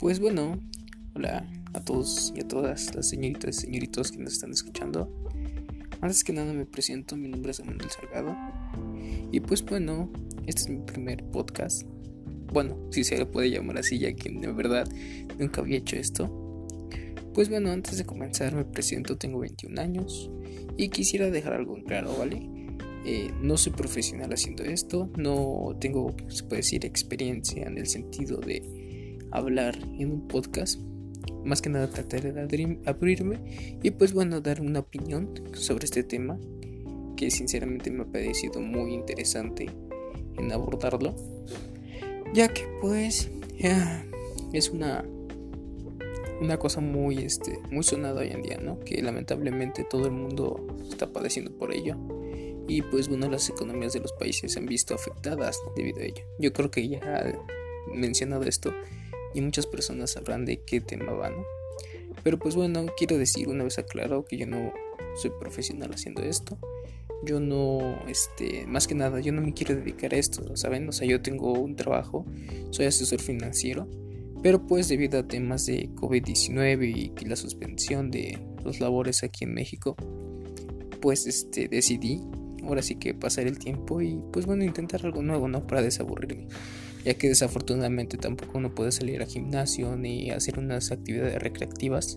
Pues bueno, hola a todos y a todas las señoritas y señoritos que nos están escuchando. Antes que nada me presento, mi nombre es Manuel Salgado. Y pues bueno, este es mi primer podcast. Bueno, si se le puede llamar así, ya que de verdad nunca había hecho esto. Pues bueno, antes de comenzar me presento, tengo 21 años y quisiera dejar algo en claro, ¿vale? Eh, no soy profesional haciendo esto, no tengo, se puede decir, experiencia en el sentido de hablar en un podcast. Más que nada trataré de abrirme y pues bueno, dar una opinión sobre este tema que sinceramente me ha parecido muy interesante en abordarlo. Ya que pues es una una cosa muy este muy sonada hoy en día, ¿no? Que lamentablemente todo el mundo está padeciendo por ello. Y pues bueno, las economías de los países se han visto afectadas debido a ello. Yo creo que ya mencionado esto, y muchas personas sabrán de qué tema van. Pero pues bueno, quiero decir una vez aclarado que yo no soy profesional haciendo esto. Yo no, este, más que nada, yo no me quiero dedicar a esto, ¿saben? O sea, yo tengo un trabajo, soy asesor financiero, pero pues debido a temas de COVID-19 y la suspensión de los labores aquí en México, pues este, decidí ahora sí que pasar el tiempo y pues bueno, intentar algo nuevo, ¿no? Para desaburrirme ya que desafortunadamente tampoco uno puede salir al gimnasio ni hacer unas actividades recreativas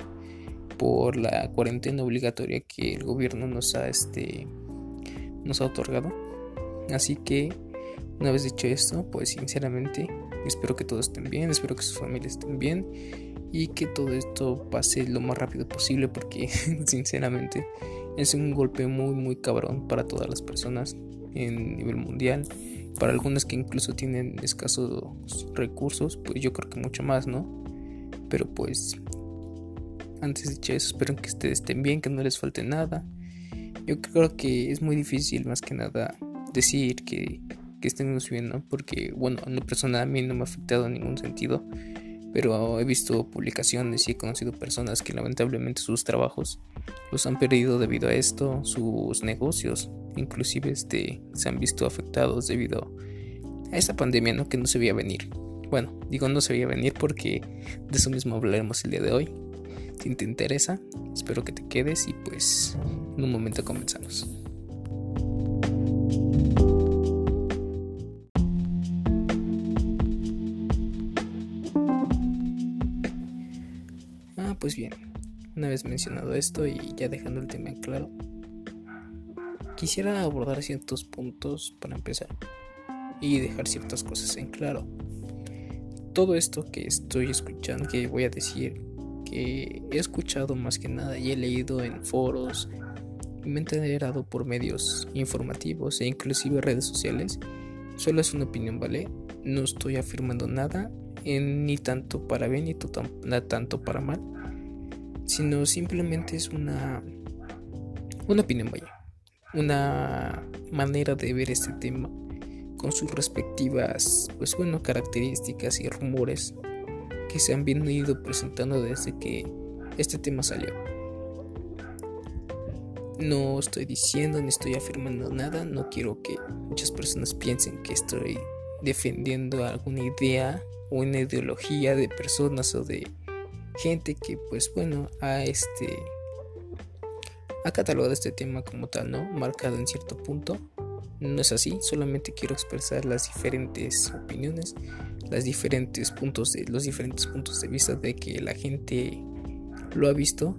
por la cuarentena obligatoria que el gobierno nos ha este nos ha otorgado. Así que una vez dicho esto, pues sinceramente espero que todos estén bien, espero que sus familias estén bien y que todo esto pase lo más rápido posible porque sinceramente es un golpe muy muy cabrón para todas las personas en nivel mundial para algunas que incluso tienen escasos recursos, pues yo creo que mucho más, ¿no? Pero pues, antes dicho eso, espero que ustedes estén bien, que no les falte nada. Yo creo que es muy difícil, más que nada, decir que, que estemos bien, ¿no? Porque, bueno, en lo personal a mí no me ha afectado en ningún sentido. Pero he visto publicaciones y he conocido personas que lamentablemente sus trabajos los han perdido debido a esto, sus negocios inclusive este, se han visto afectados debido a esta pandemia ¿no? que no se veía venir. Bueno, digo no se veía venir porque de eso mismo hablaremos el día de hoy. Si te interesa, espero que te quedes y pues en un momento comenzamos. Pues bien, una vez mencionado esto y ya dejando el tema en claro, quisiera abordar ciertos puntos para empezar y dejar ciertas cosas en claro. Todo esto que estoy escuchando, que voy a decir, que he escuchado más que nada y he leído en foros y me he enterado por medios informativos e inclusive redes sociales, solo es una opinión, ¿vale? No estoy afirmando nada, ni tanto para bien ni tanto para mal, sino simplemente es una, una opinión, vaya una manera de ver este tema con sus respectivas, pues bueno, características y rumores que se han venido presentando desde que este tema salió. No estoy diciendo ni estoy afirmando nada, no quiero que muchas personas piensen que estoy defendiendo alguna idea o una ideología de personas o de gente que pues bueno a este ha catalogado este tema como tal, ¿no? Marcado en cierto punto. No es así, solamente quiero expresar las diferentes opiniones, las diferentes puntos de, los diferentes puntos de vista de que la gente lo ha visto,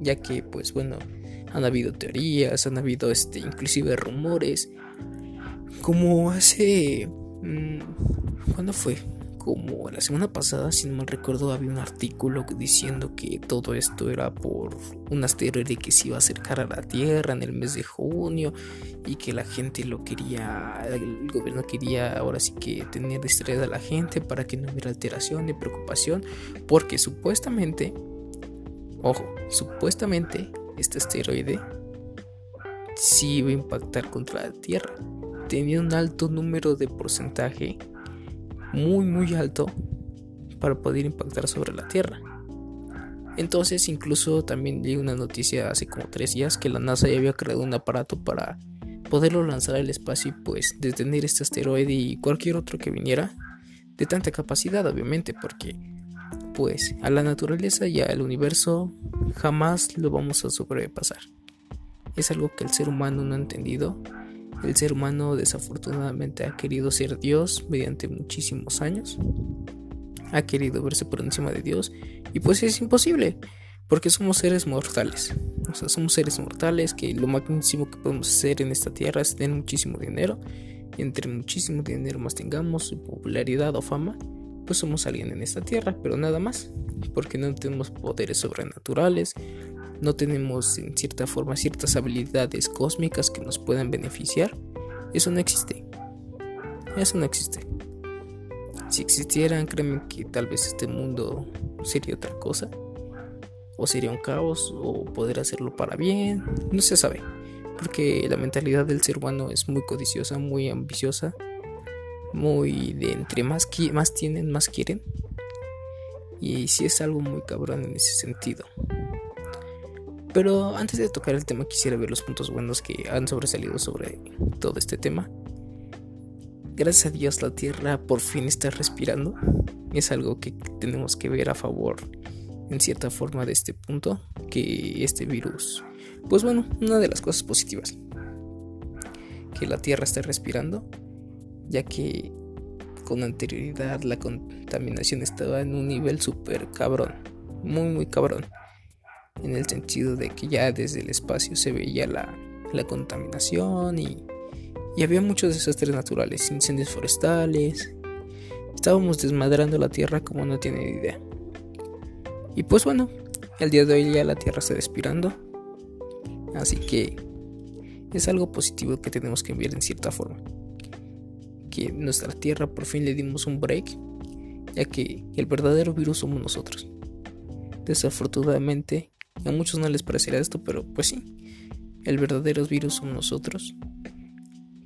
ya que pues bueno, han habido teorías, han habido este inclusive rumores, como hace mmm, ¿cuándo fue? Como la semana pasada, si no mal recuerdo, había un artículo diciendo que todo esto era por un asteroide que se iba a acercar a la Tierra en el mes de junio y que la gente lo quería, el gobierno quería ahora sí que tener distraída a la gente para que no hubiera alteración ni preocupación, porque supuestamente, ojo, supuestamente este asteroide sí iba a impactar contra la Tierra. Tenía un alto número de porcentaje muy muy alto para poder impactar sobre la Tierra. Entonces incluso también leí una noticia hace como tres días que la NASA ya había creado un aparato para poderlo lanzar al espacio y pues detener este asteroide y cualquier otro que viniera de tanta capacidad obviamente porque pues a la naturaleza y al universo jamás lo vamos a sobrepasar. Es algo que el ser humano no ha entendido. El ser humano desafortunadamente ha querido ser Dios mediante muchísimos años. Ha querido verse por encima de Dios y pues es imposible porque somos seres mortales. O sea, somos seres mortales que lo máximo que podemos hacer en esta tierra es tener muchísimo dinero. Entre muchísimo dinero más tengamos popularidad o fama, pues somos alguien en esta tierra, pero nada más. Porque no tenemos poderes sobrenaturales, no tenemos en cierta forma ciertas habilidades cósmicas que nos puedan beneficiar. Eso no existe. Eso no existe. Si existieran, créeme que tal vez este mundo sería otra cosa o sería un caos o poder hacerlo para bien, no se sabe, porque la mentalidad del ser humano es muy codiciosa, muy ambiciosa, muy de entre más, más tienen, más quieren. Y sí es algo muy cabrón en ese sentido. Pero antes de tocar el tema quisiera ver los puntos buenos que han sobresalido sobre todo este tema. Gracias a Dios la Tierra por fin está respirando. Es algo que tenemos que ver a favor en cierta forma de este punto que este virus. Pues bueno, una de las cosas positivas que la Tierra está respirando, ya que con anterioridad la contaminación estaba en un nivel súper cabrón, muy muy cabrón, en el sentido de que ya desde el espacio se veía la, la contaminación y, y había muchos desastres naturales, incendios forestales, estábamos desmadrando la Tierra como no tiene idea. Y pues bueno, el día de hoy ya la Tierra está respirando. Así que es algo positivo que tenemos que ver en cierta forma. Que nuestra Tierra por fin le dimos un break, ya que el verdadero virus somos nosotros. Desafortunadamente, a muchos no les parecerá esto, pero pues sí, el verdadero virus somos nosotros.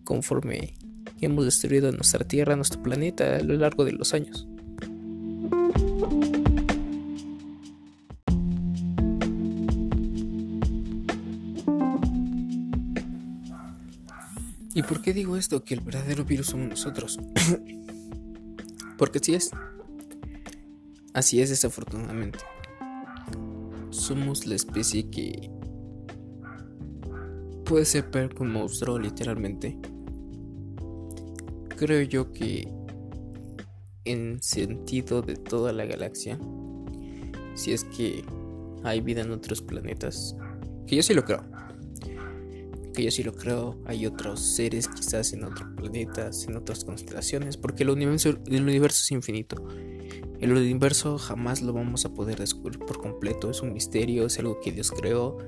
Conforme hemos destruido nuestra Tierra, nuestro planeta a lo largo de los años. ¿Y por qué digo esto? Que el verdadero virus somos nosotros. Porque así es. Así es desafortunadamente. Somos la especie que puede ser peor que un monstruo literalmente. Creo yo que en sentido de toda la galaxia, si es que hay vida en otros planetas, que yo sí lo creo yo sí lo creo, hay otros seres quizás en otros planetas, en otras constelaciones, porque el universo, el universo es infinito. El universo jamás lo vamos a poder descubrir por completo, es un misterio, es algo que Dios creó,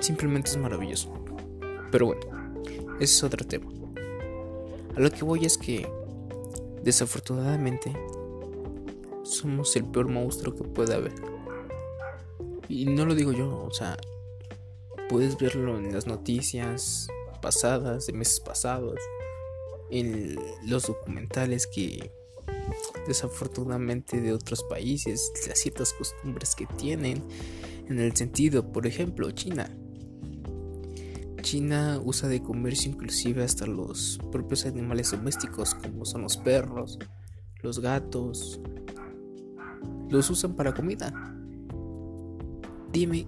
simplemente es maravilloso. Pero bueno, ese es otro tema. A lo que voy es que, desafortunadamente, somos el peor monstruo que puede haber. Y no lo digo yo, o sea, Puedes verlo en las noticias pasadas, de meses pasados, en los documentales que desafortunadamente de otros países, las ciertas costumbres que tienen, en el sentido, por ejemplo, China. China usa de comercio inclusive hasta los propios animales domésticos como son los perros, los gatos. Los usan para comida. Dime,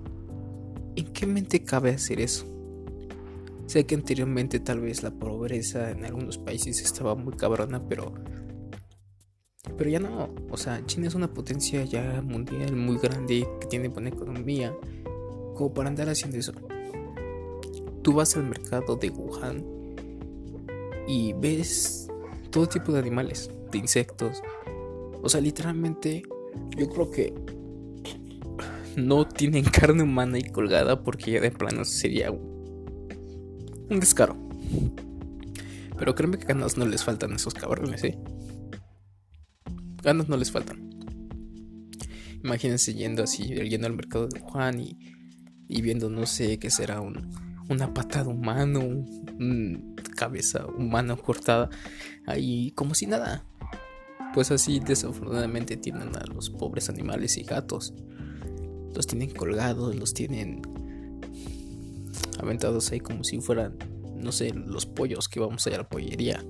¿En qué mente cabe hacer eso? Sé que anteriormente tal vez la pobreza en algunos países estaba muy cabrona, pero pero ya no, o sea, China es una potencia ya mundial muy grande que tiene buena economía como para andar haciendo eso. Tú vas al mercado de Wuhan y ves todo tipo de animales, de insectos. O sea, literalmente yo creo que no tienen carne humana y colgada porque ya de plano sería un descaro. Pero créeme que ganas no les faltan esos cabrones, ¿eh? Ganas no les faltan. Imagínense yendo así, yendo al mercado de Juan y, y viendo, no sé, qué será un, una patada humana, un, cabeza humana cortada ahí como si nada. Pues así desafortunadamente tienen a los pobres animales y gatos los tienen colgados, los tienen aventados ahí como si fueran, no sé, los pollos que vamos a ir a la pollería.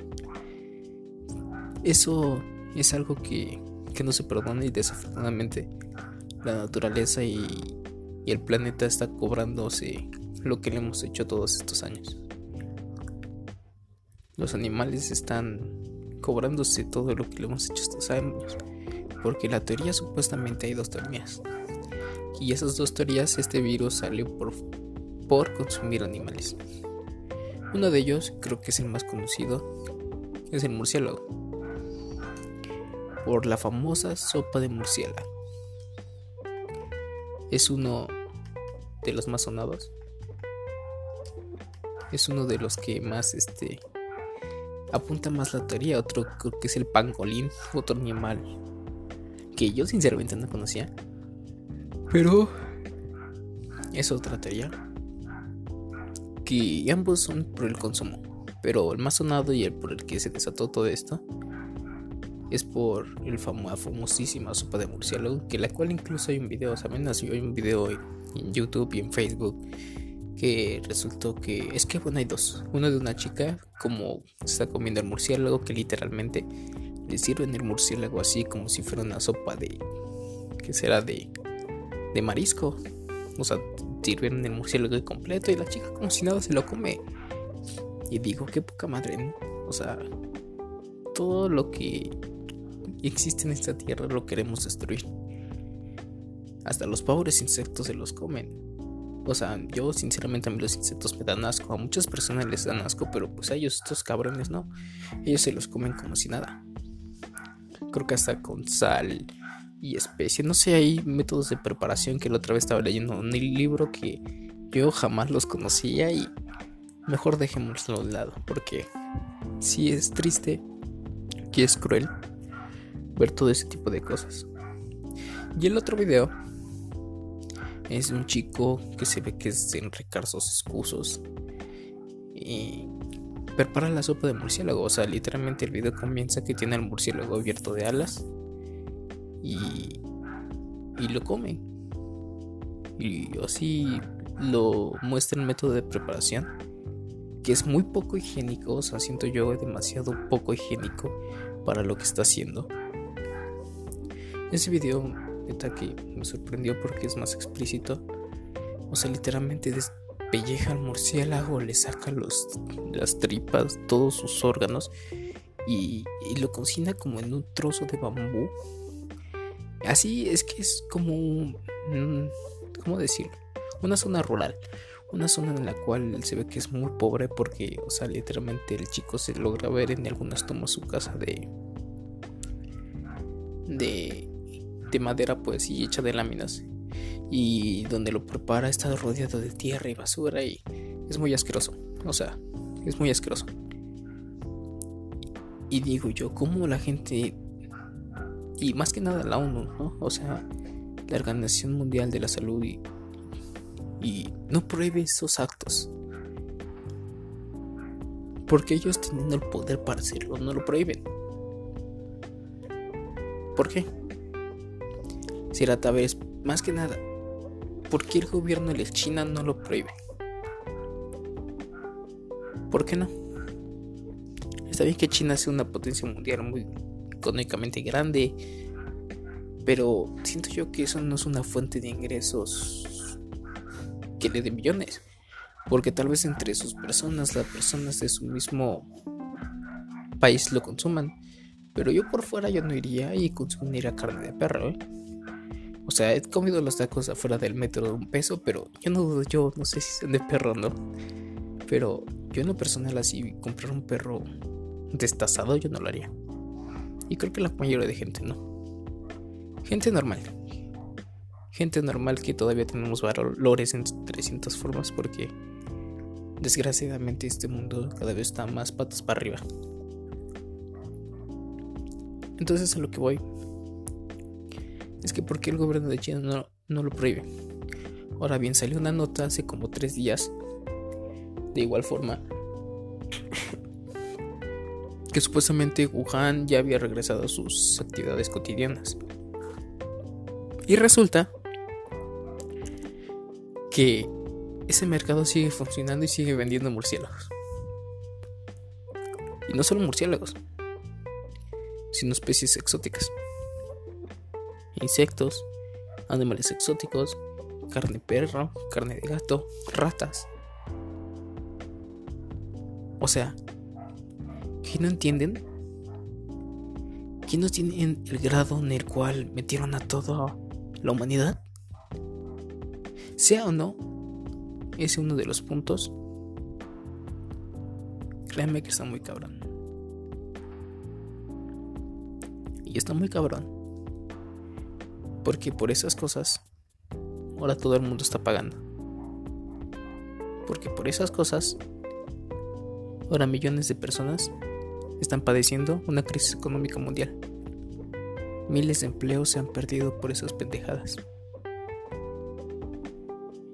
Eso es algo que que no se perdona y desafortunadamente la naturaleza y, y el planeta está cobrándose lo que le hemos hecho todos estos años. Los animales están cobrándose todo lo que le hemos hecho estos años. Porque la teoría supuestamente hay dos teorías. Y esas dos teorías, este virus salió por, por consumir animales. Uno de ellos, creo que es el más conocido, es el murciélago. Por la famosa sopa de murciélago. Es uno de los más sonados. Es uno de los que más este apunta más la teoría. Otro creo que es el pangolín, otro animal que yo sinceramente no conocía. Pero es otra teoría. Que ambos son por el consumo. Pero el más sonado y el por el que se desató todo esto es por el famo famosísima sopa de murciélago, que la cual incluso hay un video, saben, hay un video en YouTube y en Facebook que resultó que es que bueno hay dos uno de una chica como está comiendo el murciélago que literalmente le sirven el murciélago así como si fuera una sopa de que será de de marisco o sea sirven el murciélago completo y la chica como si nada se lo come y digo qué poca madre o sea todo lo que existe en esta tierra lo queremos destruir hasta los pobres insectos se los comen o sea, yo sinceramente a mí los insectos me dan asco. A muchas personas les dan asco, pero pues a ellos, estos cabrones, no. Ellos se los comen como si nada. Creo que hasta con sal y especie. No sé, hay métodos de preparación que la otra vez estaba leyendo un libro que yo jamás los conocía y mejor dejémoslo de lado. Porque sí es triste y es cruel ver todo ese tipo de cosas. Y el otro video es un chico que se ve que es Enrique Sos Excusos. Y prepara la sopa de murciélago. O sea, literalmente el video comienza que tiene el murciélago abierto de alas. Y, y lo come. Y así lo muestra el método de preparación. Que es muy poco higiénico. O sea, siento yo demasiado poco higiénico para lo que está haciendo. Ese video que me sorprendió porque es más explícito. O sea, literalmente despelleja al murciélago, le saca los, las tripas, todos sus órganos y, lo cocina como en un trozo de bambú. Así es que es como. ¿Cómo decirlo? Una zona rural. Una zona en la cual se ve que es muy pobre porque, o sea, literalmente el chico se logra ver en algunas tomas su casa de. de de madera pues y hecha de láminas y donde lo prepara está rodeado de tierra y basura y es muy asqueroso, o sea, es muy asqueroso. Y digo yo, ¿cómo la gente y más que nada la ONU, ¿no? O sea, la Organización Mundial de la Salud y, y no prohíbe esos actos? Porque ellos teniendo el poder para hacerlo, no lo prohíben. ¿Por qué? tal vez más que nada, ¿por qué el gobierno de China no lo prohíbe? ¿Por qué no? Está bien que China sea una potencia mundial muy económicamente grande, pero siento yo que eso no es una fuente de ingresos que le den millones, porque tal vez entre sus personas, las personas de su mismo país lo consuman, pero yo por fuera yo no iría y consumiría carne de perro, ¿eh? O sea, he comido los tacos afuera del metro de un peso, pero yo no yo no sé si son de perro o no. Pero yo en lo personal así comprar un perro destazado yo no lo haría. Y creo que la mayoría de gente no. Gente normal. Gente normal que todavía tenemos valores en 300 formas porque desgraciadamente este mundo cada vez está más patas para arriba. Entonces a lo que voy es que ¿por qué el gobierno de China no, no lo prohíbe? Ahora bien, salió una nota hace como tres días, de igual forma, que supuestamente Wuhan ya había regresado a sus actividades cotidianas. Y resulta que ese mercado sigue funcionando y sigue vendiendo murciélagos. Y no solo murciélagos, sino especies exóticas. insectos, animales exóticos, carne de perro, carne de gato, ratas. O sea, ¿qué no entienden? ¿Qué no tienen el grado en el cual metieron a toda la humanidad? Sea o no, ese es uno de los puntos. Créanme que está muy cabrón. Y está muy cabrón. Porque por esas cosas, ahora todo el mundo está pagando. Porque por esas cosas, ahora millones de personas están padeciendo una crisis económica mundial. Miles de empleos se han perdido por esas pendejadas.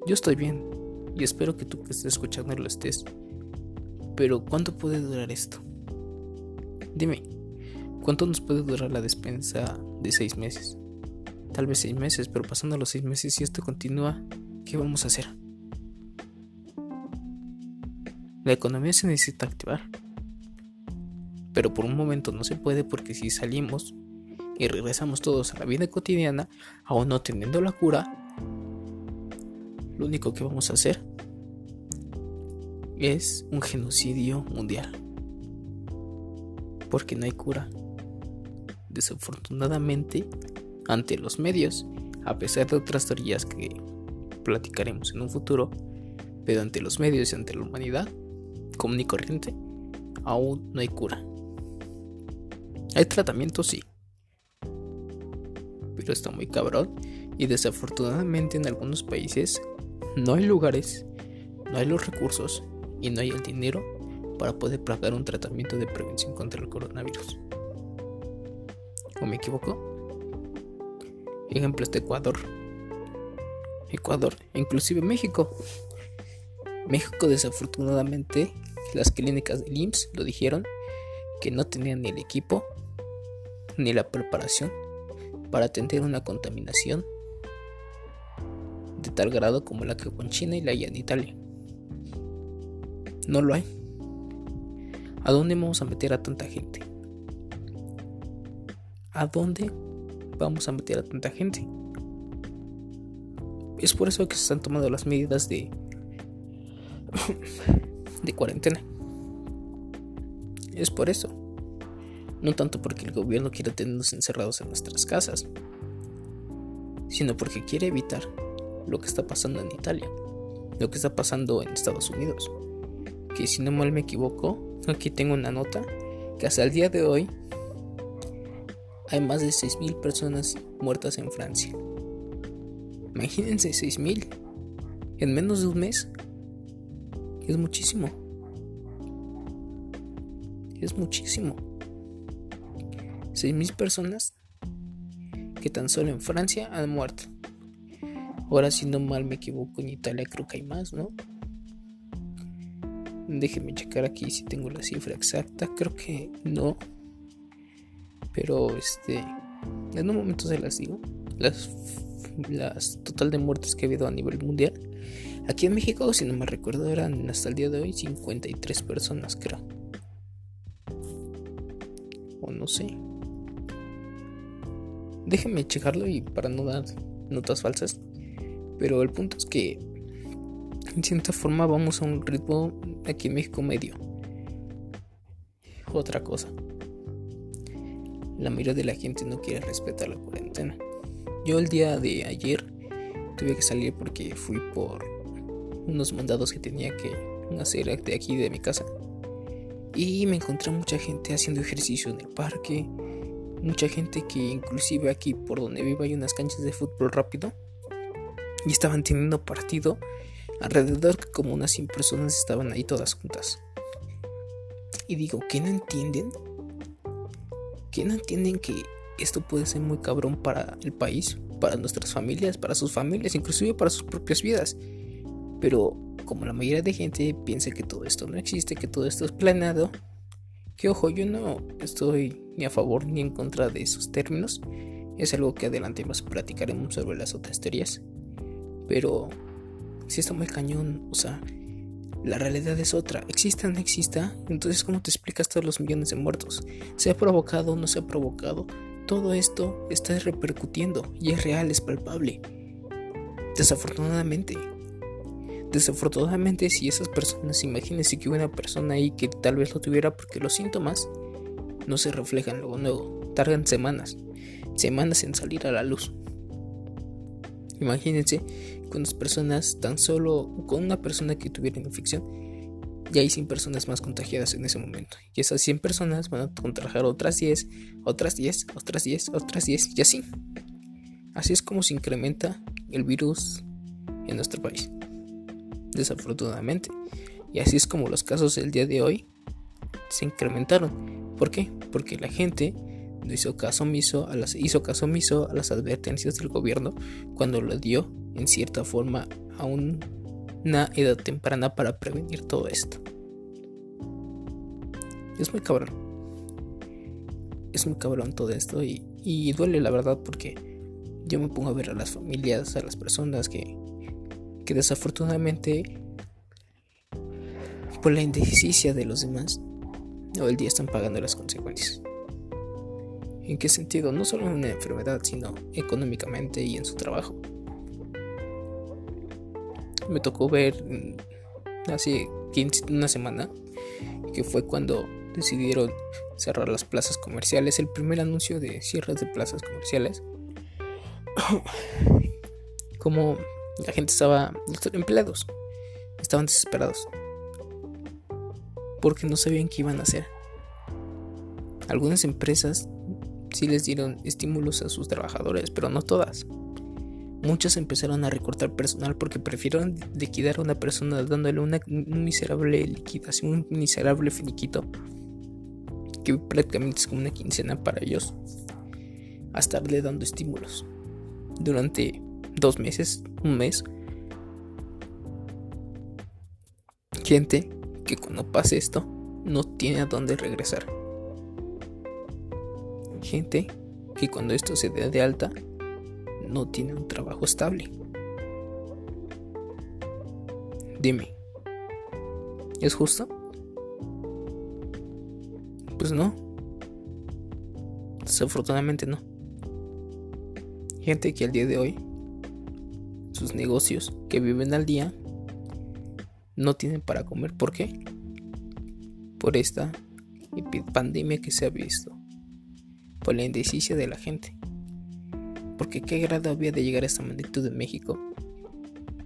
Yo estoy bien y espero que tú que estés escuchando lo estés. Pero ¿cuánto puede durar esto? Dime, ¿cuánto nos puede durar la despensa de seis meses? Tal vez seis meses, pero pasando los seis meses si esto continúa, ¿qué vamos a hacer? La economía se necesita activar. Pero por un momento no se puede porque si salimos y regresamos todos a la vida cotidiana, aún no teniendo la cura, lo único que vamos a hacer es un genocidio mundial. Porque no hay cura. Desafortunadamente, ante los medios, a pesar de otras teorías que platicaremos en un futuro, pero ante los medios y ante la humanidad común y corriente, aún no hay cura. Hay tratamiento, sí, pero está muy cabrón y desafortunadamente en algunos países no hay lugares, no hay los recursos y no hay el dinero para poder pagar un tratamiento de prevención contra el coronavirus. ¿O me equivoco? Ejemplo de Ecuador. Ecuador, inclusive México. México desafortunadamente las clínicas del IMSS lo dijeron que no tenían ni el equipo ni la preparación para atender una contaminación de tal grado como la que hubo en China y la hay en Italia. No lo hay. ¿A dónde vamos a meter a tanta gente? ¿A dónde vamos a meter a tanta gente? Es por eso que se están tomando las medidas de de cuarentena. Es por eso. No tanto porque el gobierno quiera tenernos encerrados en nuestras casas, sino porque quiere evitar lo que está pasando en Italia, lo que está pasando en Estados Unidos. Que si no mal me equivoco, aquí tengo una nota que hasta el día de hoy hay más de 6.000 personas muertas en Francia. Imagínense 6.000 en menos de un mes. Es muchísimo. Es muchísimo. 6.000 personas que tan solo en Francia han muerto. Ahora si no mal me equivoco en Italia creo que hay más, ¿no? Déjenme checar aquí si tengo la cifra exacta. Creo que no. Pero este. En un momento se las digo. Las, las total de muertes que ha habido a nivel mundial. Aquí en México, si no me recuerdo, eran hasta el día de hoy 53 personas, creo. O no sé. Déjenme checarlo y para no dar notas falsas. Pero el punto es que en cierta forma vamos a un ritmo aquí en México medio. Otra cosa. La mayoría de la gente no quiere respetar la cuarentena. Yo el día de ayer tuve que salir porque fui por unos mandados que tenía que hacer de aquí de mi casa. Y me encontré mucha gente haciendo ejercicio en el parque. Mucha gente que inclusive aquí por donde vivo hay unas canchas de fútbol rápido y estaban teniendo partido. Alrededor como unas 100 personas estaban ahí todas juntas. Y digo, ¿qué no entienden? ¿Qué no entienden que esto puede ser muy cabrón para el país, para nuestras familias, para sus familias, inclusive para sus propias vidas? Pero como la mayoría de gente piensa que todo esto no existe, que todo esto es planeado, que ojo, yo no estoy ni a favor ni en contra de esos términos. Es algo que adelante más platicaremos sobre las otras teorías. Pero si está muy cañón, o sea, la realidad es otra. Exista o no exista, entonces ¿cómo te explicas todos los millones de muertos? ¿Se ha provocado o no se ha provocado? todo esto está repercutiendo y es real, es palpable. Desafortunadamente. Desafortunadamente si esas personas, imagínense que hubo una persona ahí que tal vez lo tuviera porque los síntomas no se reflejan luego, luego, tardan semanas, semanas en salir a la luz. Imagínense con las personas, tan solo con una persona que tuviera infección, ya hay 100 personas más contagiadas en ese momento. Y esas 100 personas van a contagiar otras 10, otras 10, otras 10, otras 10 y así. Así es como se incrementa el virus en nuestro país. Desafortunadamente. Y así es como los casos del día de hoy se incrementaron. ¿Por qué? Porque la gente hizo caso omiso a las, hizo caso omiso a las advertencias del gobierno cuando lo dio en cierta forma a una edad temprana para prevenir todo esto. Es muy cabrón. Es muy cabrón todo esto y, y duele la verdad porque yo me pongo a ver a las familias, a las personas que, que desafortunadamente por la indecisión de los demás hoy día están pagando las consecuencias. ¿En qué sentido? No solo en una enfermedad, sino económicamente y en su trabajo. Me tocó ver mm, hace 15, una semana que fue cuando decidieron cerrar las plazas comerciales, el primer anuncio de cierres de plazas comerciales. Como la gente estaba, los empleados estaban desesperados porque no sabían qué iban a hacer. Algunas empresas sí les dieron estímulos a sus trabajadores, pero no todas. Muchas empezaron a recortar personal porque prefirieron liquidar a una persona dándole una miserable liquidación, un miserable finiquito, que prácticamente es como una quincena para ellos, a estarle dando estímulos durante dos meses, un mes. Gente que cuando pase esto no tiene a dónde regresar gente que cuando esto se dé de alta no tiene un trabajo estable. Dime, ¿es justo? Pues no. Desafortunadamente no. Gente que al día de hoy, sus negocios que viven al día, no tienen para comer. ¿Por qué? Por esta pandemia que se ha visto por la indecisión de la gente. Porque qué grado había de llegar a esta magnitud de México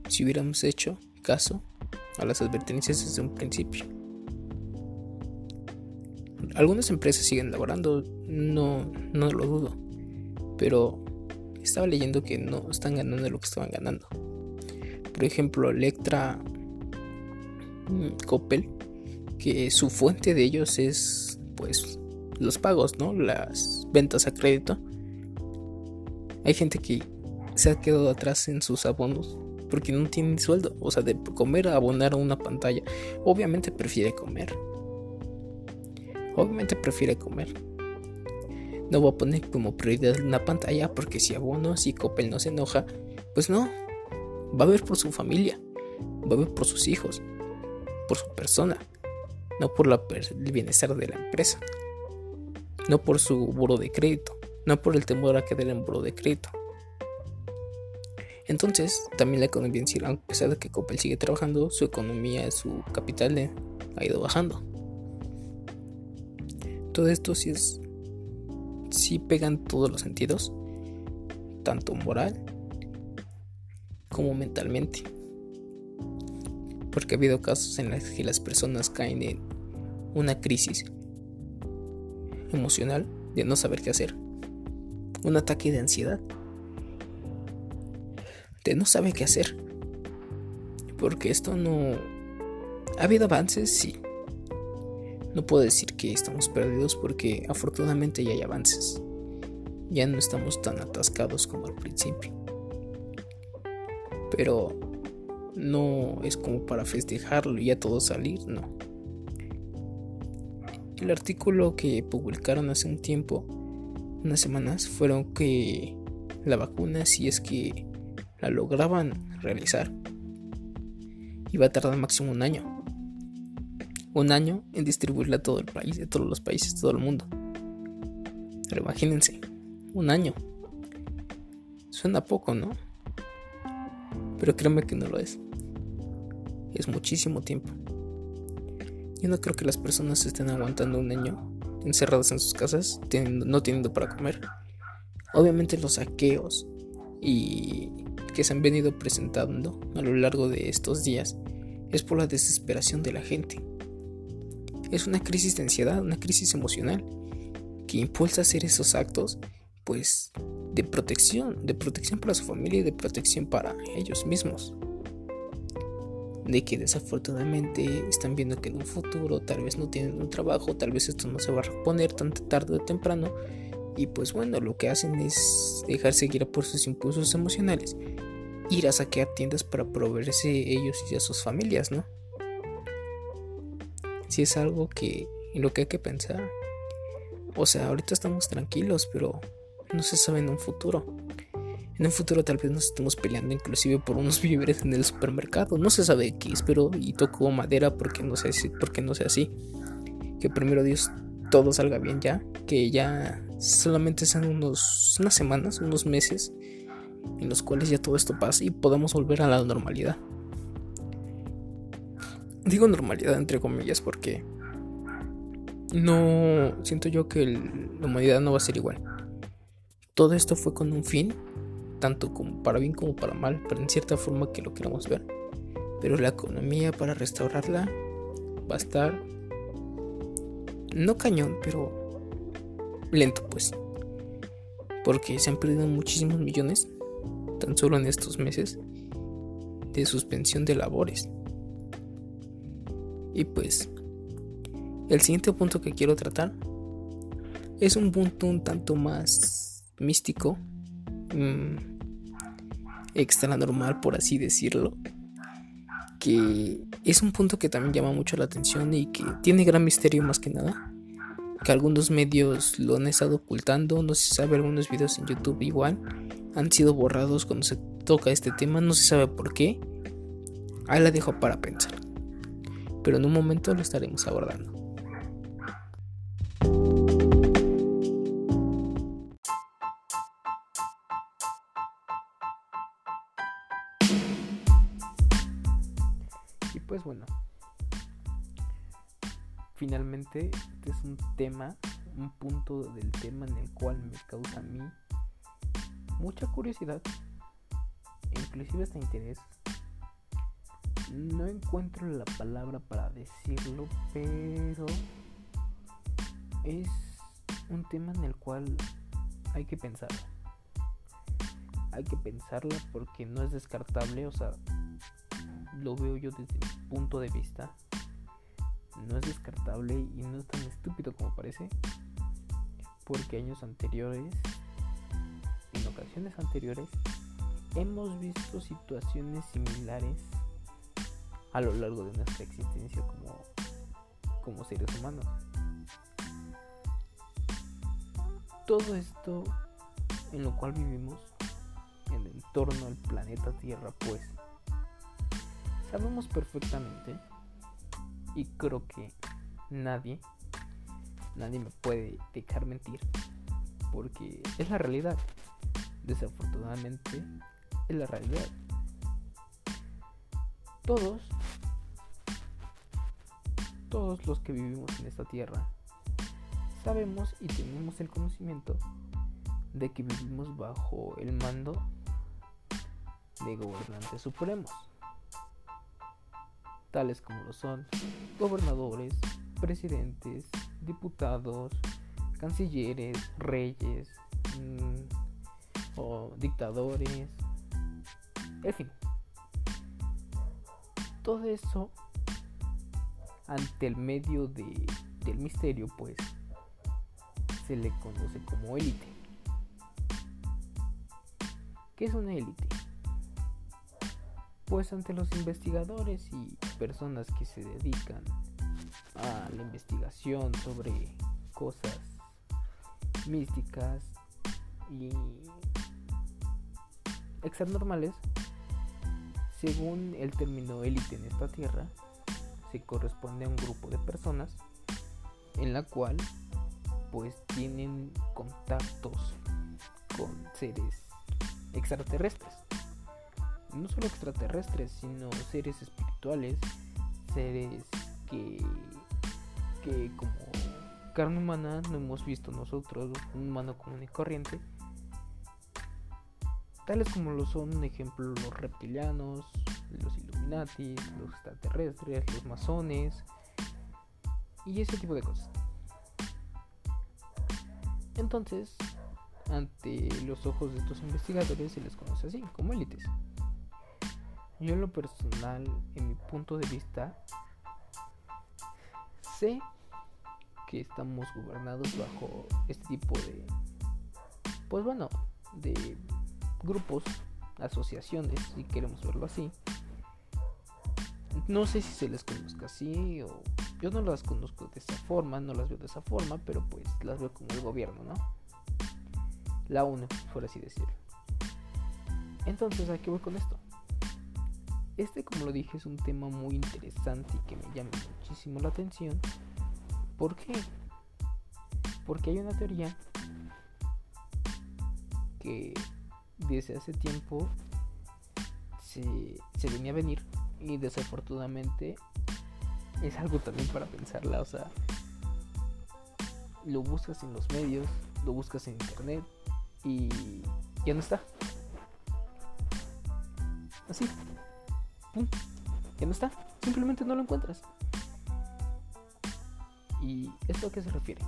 si hubiéramos hecho caso a las advertencias desde un principio. Algunas empresas siguen laborando, no, no lo dudo, pero estaba leyendo que no están ganando lo que estaban ganando. Por ejemplo, Electra mm, Coppel, que su fuente de ellos es pues los pagos, ¿no? Las ventas a crédito. Hay gente que se ha quedado atrás en sus abonos porque no tienen sueldo. O sea, de comer a abonar a una pantalla. Obviamente prefiere comer. Obviamente prefiere comer. No voy a poner como prioridad una pantalla porque si abono, si Coppel no se enoja, pues no. Va a ver por su familia. Va a ver por sus hijos. Por su persona. No por el bienestar de la empresa no por su buro de crédito, no por el temor a quedar en buro de crédito. Entonces, también la economía en a pesar de que Coppel sigue trabajando, su economía, su capital ha ido bajando. Todo esto sí es. Sí pegan todos los sentidos, tanto moral como mentalmente. Porque ha habido casos en los que las personas caen en una crisis emocional de no saber qué hacer. Un ataque de ansiedad. De no saber qué hacer. Porque esto no... ¿Ha habido avances? Sí. No puedo decir que estamos perdidos porque afortunadamente ya hay avances. Ya no estamos tan atascados como al principio. Pero no es como para festejarlo y ya todo salir, no. El artículo que publicaron hace un tiempo, unas semanas, fueron que la vacuna, si es que la lograban realizar, iba a tardar máximo un año. Un año en distribuirla a todo el país, a todos los países, todo el mundo. Pero imagínense, un año. Suena poco, ¿no? Pero créeme que no lo es. Es muchísimo tiempo. Yo no creo que las personas estén aguantando un año encerradas en sus casas, no teniendo para comer. Obviamente los saqueos y que se han venido presentando a lo largo de estos días es por la desesperación de la gente. Es una crisis de ansiedad, una crisis emocional que impulsa a hacer esos actos, pues, de protección, de protección para su familia y de protección para ellos mismos. De que desafortunadamente están viendo que en un futuro tal vez no tienen un trabajo, tal vez esto no se va a reponer tan tarde o temprano. Y pues bueno, lo que hacen es dejarse guiar por sus impulsos emocionales ir a saquear tiendas para proveerse ellos y a sus familias, ¿no? Si es algo que en lo que hay que pensar. O sea, ahorita estamos tranquilos, pero no se sabe en un futuro. En un futuro tal vez nos estemos peleando inclusive por unos víveres en el supermercado. No se sabe qué espero y toco madera porque no sé porque no sea así. Que primero Dios todo salga bien ya, que ya solamente sean unos unas semanas, unos meses en los cuales ya todo esto pase y podamos volver a la normalidad. Digo normalidad entre comillas porque no siento yo que la humanidad no va a ser igual. Todo esto fue con un fin, tanto para bien como para mal, pero en cierta forma que lo queramos ver. Pero la economía para restaurarla va a estar no cañón, pero lento pues. Porque se han perdido muchísimos millones tan solo en estos meses de suspensión de labores. Y pues, el siguiente punto que quiero tratar es un punto un tanto más místico, mmm, extra normal por así decirlo, que es un punto que también llama mucho la atención y que tiene gran misterio más que nada, que algunos medios lo han estado ocultando, no se sabe algunos videos en YouTube igual, han sido borrados cuando se toca este tema, no se sabe por qué. Ahí la dejo para pensar. Pero en un momento lo estaremos abordando. Y pues bueno, finalmente este es un tema, un punto del tema en el cual me causa a mí mucha curiosidad, inclusive hasta interés. No encuentro la palabra para decirlo, pero es un tema en el cual hay que pensar. Hay que pensarla porque no es descartable, o sea, lo veo yo desde mi punto de vista. No es descartable y no es tan estúpido como parece. Porque años anteriores en ocasiones anteriores hemos visto situaciones similares a lo largo de nuestra existencia como, como seres humanos. Todo esto en lo cual vivimos en el entorno del planeta Tierra, pues sabemos perfectamente y creo que nadie, nadie me puede dejar mentir porque es la realidad desafortunadamente es la realidad. Todos, todos los que vivimos en esta tierra, sabemos y tenemos el conocimiento de que vivimos bajo el mando de gobernantes supremos, tales como lo son gobernadores, presidentes, diputados, cancilleres, reyes, mmm, o dictadores, en fin. Todo eso ante el medio de, del misterio, pues se le conoce como élite. ¿Qué es una élite? Pues ante los investigadores y personas que se dedican a la investigación sobre cosas místicas y extranormales, según el término élite en esta tierra, se corresponde a un grupo de personas en la cual pues tienen contactos con seres extraterrestres. No solo extraterrestres, sino seres espirituales, seres que, que como carne humana no hemos visto nosotros, un humano común y corriente, tales como lo son, ejemplo, los reptilianos, los Illuminati, los extraterrestres, los masones y ese tipo de cosas. Entonces, ante los ojos de estos investigadores se les conoce así, como élites. Yo en lo personal, en mi punto de vista, sé que estamos gobernados bajo este tipo de, pues bueno, de grupos, asociaciones, si queremos verlo así. No sé si se les conozca así o yo no las conozco de esa forma, no las veo de esa forma, pero pues las veo como el gobierno, ¿no? La UNO, por así decirlo. Entonces, ¿a qué voy con esto? Este, como lo dije, es un tema muy interesante y que me llama muchísimo la atención. ¿Por qué? Porque hay una teoría que desde hace tiempo se, se venía a venir y desafortunadamente es algo también para pensarla, o sea, lo buscas en los medios, lo buscas en internet y ya no está. Así. Ya no está. Simplemente no lo encuentras. ¿Y esto a qué se refiere?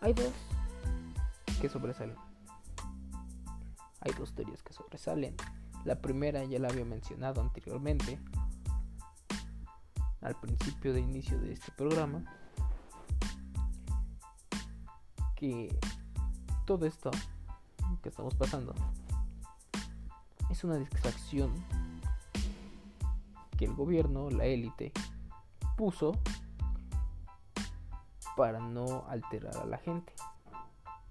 Hay dos que sobresalen. Hay dos teorías que sobresalen. La primera ya la había mencionado anteriormente, al principio de inicio de este programa, que todo esto que estamos pasando es una distracción que el gobierno, la élite, puso para no alterar a la gente,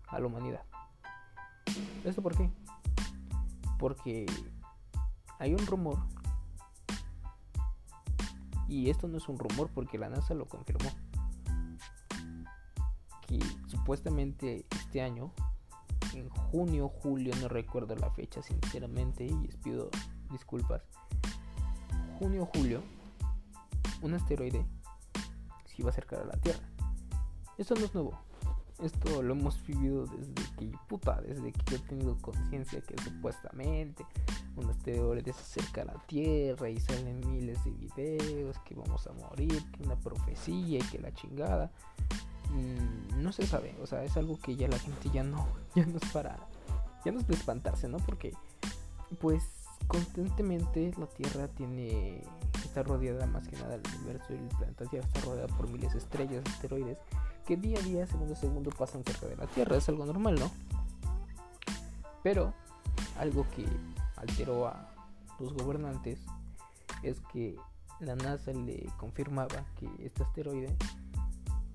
a la humanidad. ¿Esto por qué? Porque hay un rumor, y esto no es un rumor porque la NASA lo confirmó, que supuestamente este año, en junio, julio, no recuerdo la fecha sinceramente y les pido disculpas, junio, julio, un asteroide se iba a acercar a la Tierra. Esto no es nuevo. Esto lo hemos vivido desde que, puta, desde que yo he tenido conciencia que supuestamente un asteroide se acerca a la Tierra y salen miles de videos que vamos a morir, que una profecía y que la chingada. Mm, no se sabe, o sea, es algo que ya la gente ya no, ya no es para, ya no es de espantarse, ¿no? Porque, pues, constantemente la Tierra tiene, está rodeada más que nada el universo y el planeta Tierra está rodeada por miles de estrellas, asteroides que día a día, segundo a segundo, pasan cerca de la Tierra. Es algo normal, ¿no? Pero algo que alteró a los gobernantes es que la NASA le confirmaba que este asteroide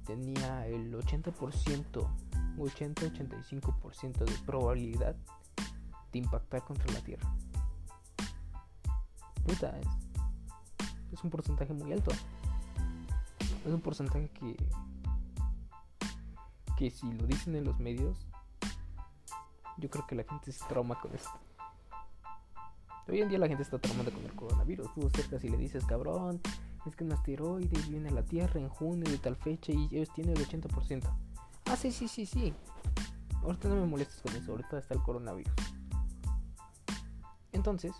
tenía el 80%, 80-85% de probabilidad de impactar contra la Tierra. Puta, es, es un porcentaje muy alto. Es un porcentaje que que si lo dicen en los medios, yo creo que la gente se trauma con eso. Hoy en día la gente está traumada con el coronavirus. Tú cerca y le dices, cabrón, es que un asteroide viene a la Tierra en junio de tal fecha y ellos tienen el 80%. Ah, sí, sí, sí, sí. Ahorita no me molestes con eso, ahorita está el coronavirus. Entonces,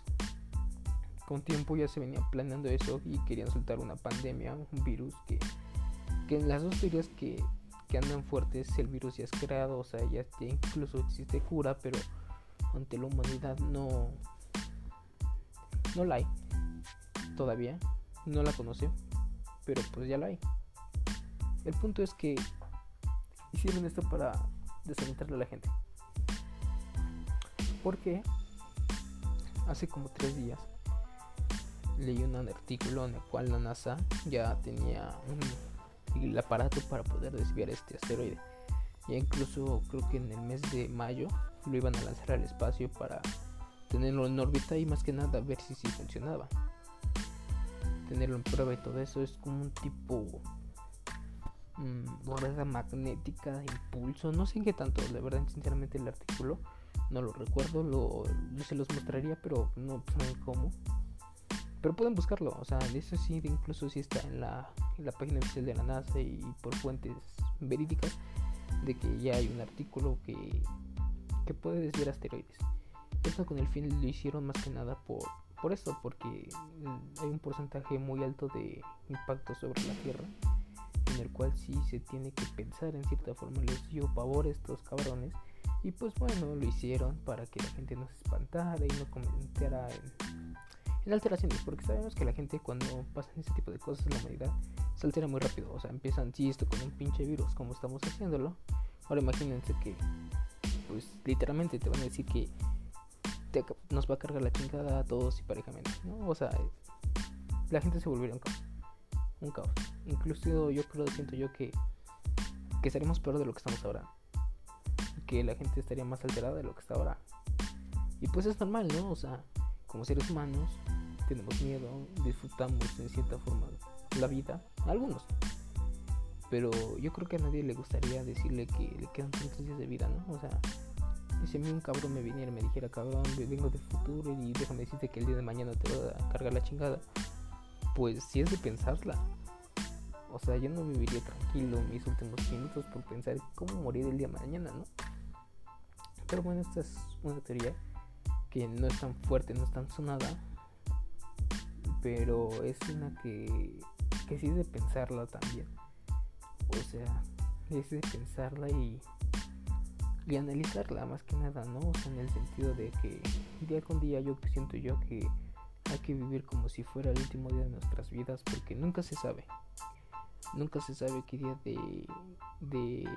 con tiempo ya se venía planeando eso y querían soltar una pandemia, un virus que, que en las dos teorías que que andan fuertes, el virus ya es creado, o sea, ya, incluso existe cura, pero ante la humanidad no, no la hay todavía, no la conoce, pero pues ya la hay. El punto es que hicieron esto para desalentarle a la gente. Porque hace como tres días leí un artículo en el cual la NASA ya tenía un el aparato para poder desviar este asteroide. Ya incluso creo que en el mes de mayo lo iban a lanzar al espacio para tenerlo en órbita y más que nada ver si sí funcionaba. Tenerlo en prueba y todo eso es como un tipo rueda magnética de impulso, no sé en qué tanto, de verdad, sinceramente el artículo no lo recuerdo, lo, se los mostraría, pero no saben cómo. Pero pueden buscarlo, o sea, eso sí, incluso si está en la, en la página oficial de la NASA y por fuentes verídicas de que ya hay un artículo que, que puede desviar asteroides. Esto con el fin lo hicieron más que nada por, por esto, porque hay un porcentaje muy alto de impacto sobre la Tierra, en el cual sí se tiene que pensar en cierta forma. Les dio pavor a estos cabrones. Y pues bueno, lo hicieron para que la gente no se espantara y no comentara en, en alteraciones, porque sabemos que la gente cuando pasan ese tipo de cosas en la humanidad se altera muy rápido. O sea, empiezan, sí, esto con un pinche virus, como estamos haciéndolo. Ahora imagínense que, pues literalmente te van a decir que nos va a cargar la chingada a todos y parejamente, ¿no? O sea, la gente se volvería un caos. Un caos. Incluso yo creo, siento yo que, que peor de lo que estamos ahora. Que la gente estaría más alterada de lo que está ahora. Y pues es normal, ¿no? O sea, como seres humanos tenemos miedo, disfrutamos en cierta forma la vida, algunos. Pero yo creo que a nadie le gustaría decirle que le quedan tantos días de vida, ¿no? O sea, si a mí un cabrón me viniera y me dijera, cabrón, vengo del futuro y déjame decirte que el día de mañana te voy a cargar la chingada, pues si es de pensarla. O sea, yo no viviría tranquilo mis últimos minutos por pensar cómo morir el día de mañana, ¿no? Pero bueno, esta es una teoría que no es tan fuerte, no es tan sonada, pero es una que, que sí es de pensarla también. O sea, es de pensarla y y analizarla más que nada, ¿no? O sea, en el sentido de que día con día yo siento yo que hay que vivir como si fuera el último día de nuestras vidas porque nunca se sabe. Nunca se sabe qué día de, de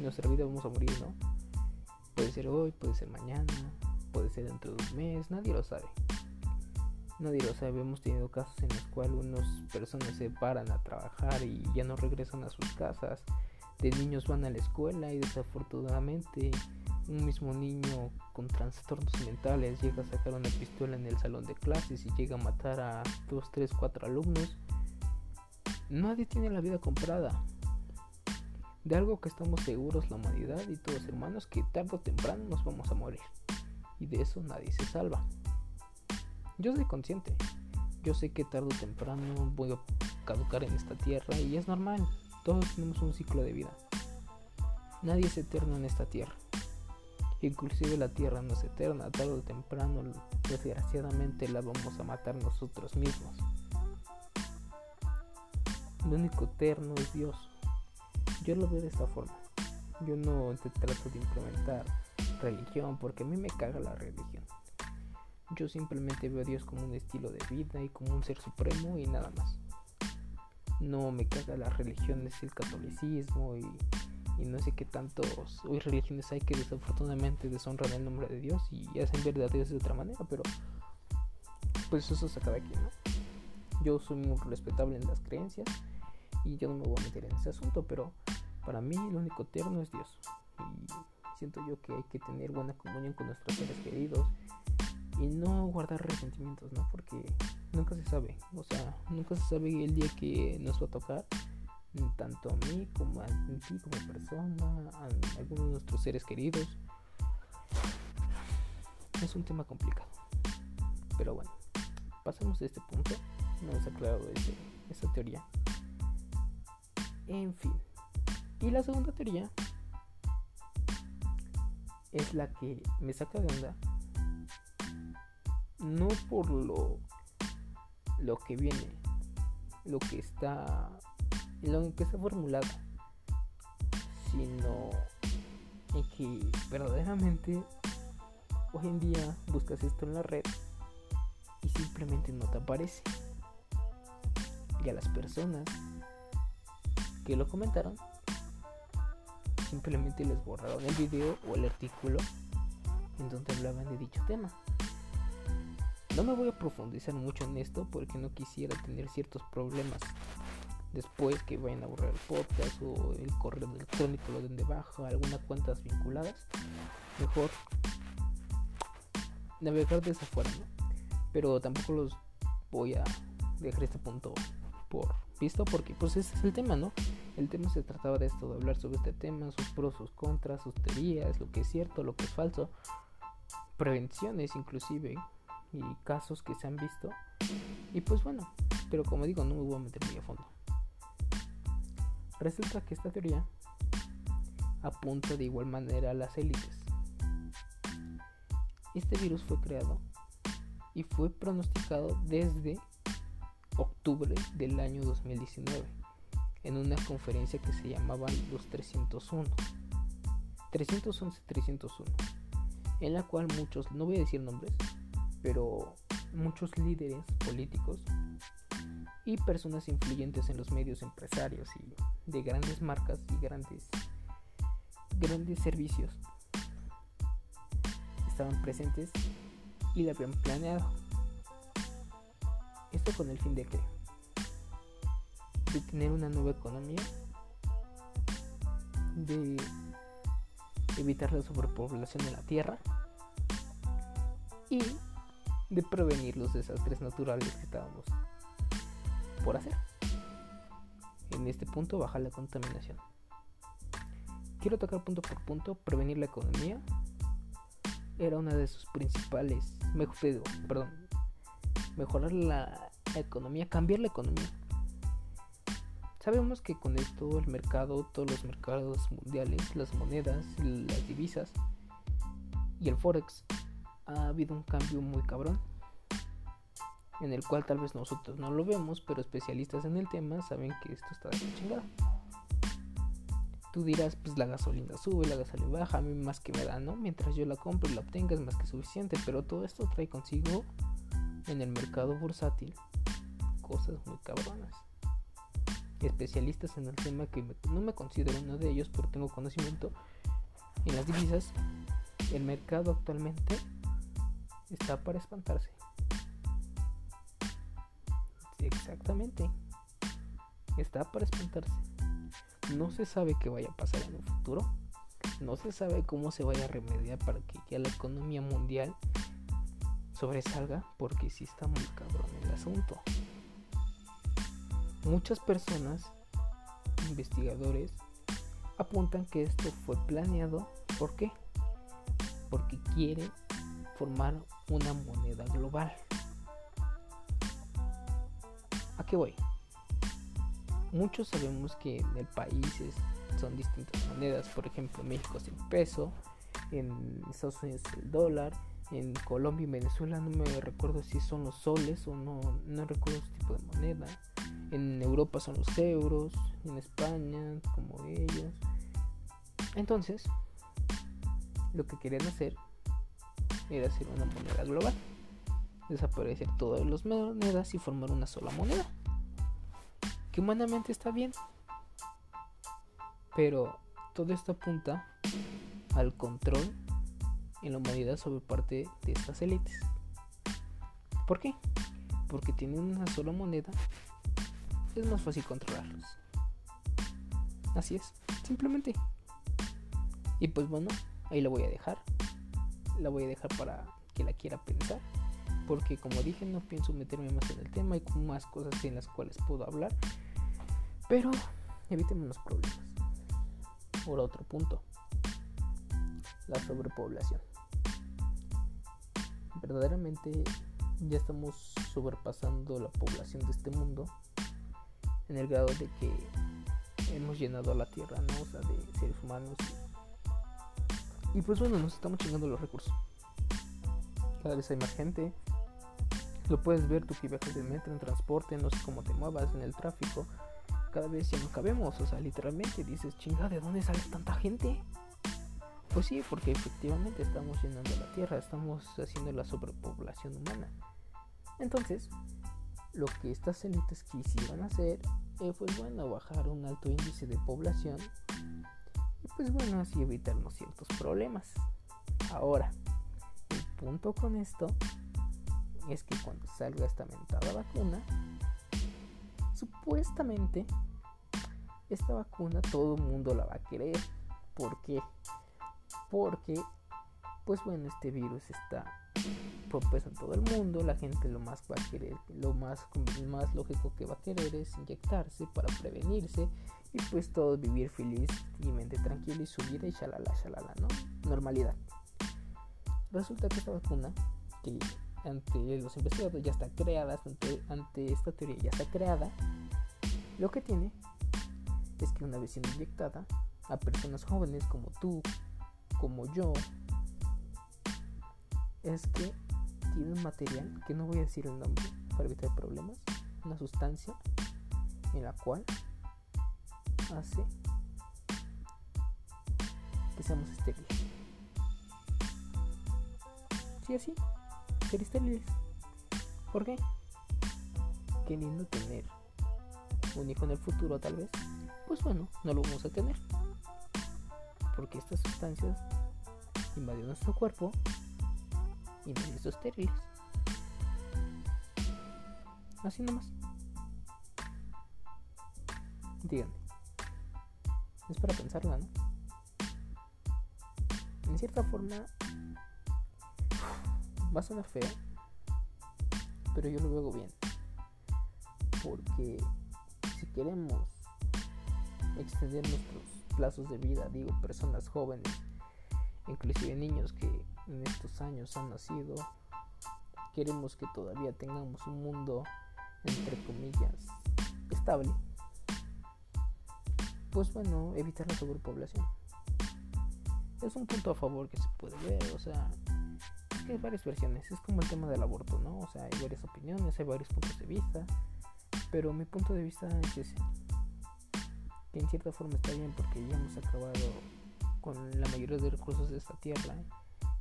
nuestra vida vamos a morir, ¿no? Puede ser hoy, puede ser mañana, puede ser dentro de un mes, nadie lo sabe. Nadie lo sabe, hemos tenido casos en los cuales unas personas se paran a trabajar y ya no regresan a sus casas de niños van a la escuela y desafortunadamente un mismo niño con trastornos mentales llega a sacar una pistola en el salón de clases y llega a matar a 2, 3, 4 alumnos. Nadie tiene la vida comprada. De algo que estamos seguros la humanidad y todos hermanos que tarde o temprano nos vamos a morir. Y de eso nadie se salva. Yo soy consciente. Yo sé que tarde o temprano voy a caducar en esta tierra y es normal. Todos tenemos un ciclo de vida. Nadie es eterno en esta tierra. Inclusive la tierra no es eterna, tarde o temprano, desgraciadamente la vamos a matar nosotros mismos. Lo único eterno es Dios. Yo lo veo de esta forma. Yo no te trato de implementar religión porque a mí me caga la religión. Yo simplemente veo a Dios como un estilo de vida y como un ser supremo y nada más no me caga las religiones, el catolicismo y, no sé qué tantos hoy religiones hay que desafortunadamente deshonran el nombre de Dios y hacen ver a Dios de otra manera, pero pues eso se acaba aquí, ¿no? Yo soy muy respetable en las creencias y yo no me voy a meter en ese asunto, pero para mí lo único eterno es Dios. Siento yo que hay que tener buena comunión con nuestros seres queridos y no guardar resentimientos, ¿no? Porque nunca se sabe, o sea, nunca se sabe el día que nos va a tocar, tanto a mí como a ti como persona, a algunos de nuestros seres queridos. Es un tema complicado, pero bueno, pasamos de este punto, no hemos aclarado ese, esa teoría. En fin, y la segunda teoría es la que me saca de onda no por lo, lo que viene, lo que está, lo que está formulado, sino en que verdaderamente hoy en día buscas esto en la red y simplemente no te aparece. Y a las personas que lo comentaron, simplemente les borraron el video o el artículo en donde hablaban de dicho tema. No me voy a profundizar mucho en esto porque no quisiera tener ciertos problemas después que vayan a borrar el podcast o el correo electrónico lo den de baja, algunas cuentas vinculadas. Mejor navegar de esa forma, Pero tampoco los voy a dejar este punto por visto porque pues ese es el tema, ¿no? El tema se trataba de esto, de hablar sobre este tema, sus pros, sus contras, sus teorías, lo que es cierto, lo que es falso, prevenciones inclusive y casos que se han visto. Y pues bueno, pero como digo, no me voy a meter muy a fondo. Resulta que esta teoría apunta de igual manera a las élites. Este virus fue creado y fue pronosticado desde octubre del año 2019 en una conferencia que se llamaba los 301. 311-301, en la cual muchos, no voy a decir nombres, pero muchos líderes políticos y personas influyentes en los medios empresarios y de grandes marcas y grandes grandes servicios estaban presentes y la habían planeado. Esto con el fin de que de tener una nueva economía, de evitar la sobrepoblación de la tierra y de prevenir los desastres naturales que estábamos por hacer. En este punto baja la contaminación. Quiero tocar punto por punto, prevenir la economía. Era una de sus principales, mejor, perdón, mejorar la economía, cambiar la economía. Sabemos que con esto el mercado, todos los mercados mundiales, las monedas, las divisas y el forex ha habido un cambio muy cabrón en el cual tal vez nosotros no lo vemos, pero especialistas en el tema saben que esto está de chingada. Tú dirás, pues la gasolina sube, la gasolina baja, a mí más que me da, ¿no? Mientras yo la compro y la obtenga es más que suficiente, pero todo esto trae consigo en el mercado bursátil cosas muy cabronas. Especialistas en el tema que no me considero uno de ellos, pero tengo conocimiento en las divisas, el mercado actualmente está para espantarse. Exactamente. Está para espantarse. No se sabe qué vaya a pasar en el futuro. No se sabe cómo se vaya a remediar para que ya la economía mundial sobresalga porque sí está muy cabrón el asunto. Muchas personas, investigadores, apuntan que esto fue planeado. ¿Por qué? Porque quieren formar una moneda global. ¿A qué voy? Muchos sabemos que en el país son distintas monedas. Por ejemplo, en México es el peso, en Estados Unidos es el dólar, en Colombia y Venezuela no me recuerdo si son los soles o no, no recuerdo ese tipo de moneda. En Europa son los euros, en España como ellos. Entonces, lo que querían hacer era hacer una moneda global desaparecer todas las monedas y formar una sola moneda. Que humanamente está bien. Pero todo esto apunta al control en la humanidad sobre parte de estas élites. ¿Por qué? Porque tienen una sola moneda. Es más fácil controlarlos. Así es, simplemente. Y pues bueno, ahí la voy a dejar. La voy a dejar para que la quiera pensar porque como dije no pienso meterme más en el tema, hay más cosas en las cuales puedo hablar, pero eviten los problemas. Por otro punto, la sobrepoblación. Verdaderamente ya estamos sobrepasando la población de este mundo en el grado de que hemos llenado a la tierra, ¿no? O sea, de seres humanos. Y pues bueno, nos estamos chingando los recursos. Cada vez hay más gente, lo puedes ver tú que viajas en metro, en transporte, no sé cómo te muevas en el tráfico. Cada vez ya no cabemos, o sea, literalmente dices, chinga, ¿de dónde sale tanta gente? Pues sí, porque efectivamente estamos llenando la tierra, estamos haciendo la sobrepoblación humana. Entonces, lo que estas élites quisieron hacer eh, fue, bueno, bajar un alto índice de población y pues bueno, así evitarnos ciertos problemas. Ahora, el punto con esto es que cuando salga esta mentada vacuna, supuestamente esta vacuna todo el mundo la va a querer. ¿Por qué? Porque, pues bueno, este virus está propuesto en todo el mundo, la gente lo más va a querer, lo más, más lógico que va a querer es inyectarse para prevenirse y pues todos vivir feliz y mente tranquila y su vida y shalala, shalala, ¿no? Normalidad. Resulta que esta vacuna, que ante los investigadores ya está creada, ante, ante esta teoría ya está creada, lo que tiene es que una vez inyectada a personas jóvenes como tú, como yo, es que un material, que no voy a decir el nombre para evitar problemas, una sustancia en la cual hace que seamos estériles. Sí, así, ser estériles. ¿Por qué? Queriendo tener un hijo en el futuro tal vez, pues bueno, no lo vamos a tener. Porque estas sustancias invadieron nuestro cuerpo y hizo estériles. Así nomás. Díganme. Es para pensarla, ¿no? En cierta forma va a sonar feo, pero yo lo veo bien. Porque si queremos extender nuestros plazos de vida, digo, personas jóvenes, inclusive niños que en estos años han nacido, queremos que todavía tengamos un mundo, entre comillas, estable, pues bueno, evitar la sobrepoblación. Es un punto a favor que se puede ver, o sea, es que hay varias versiones, es como el tema del aborto, ¿no? O sea, hay varias opiniones, hay varios puntos de vista, pero mi punto de vista es ese, que en cierta forma está bien porque ya hemos acabado con la mayoría de recursos de esta tierra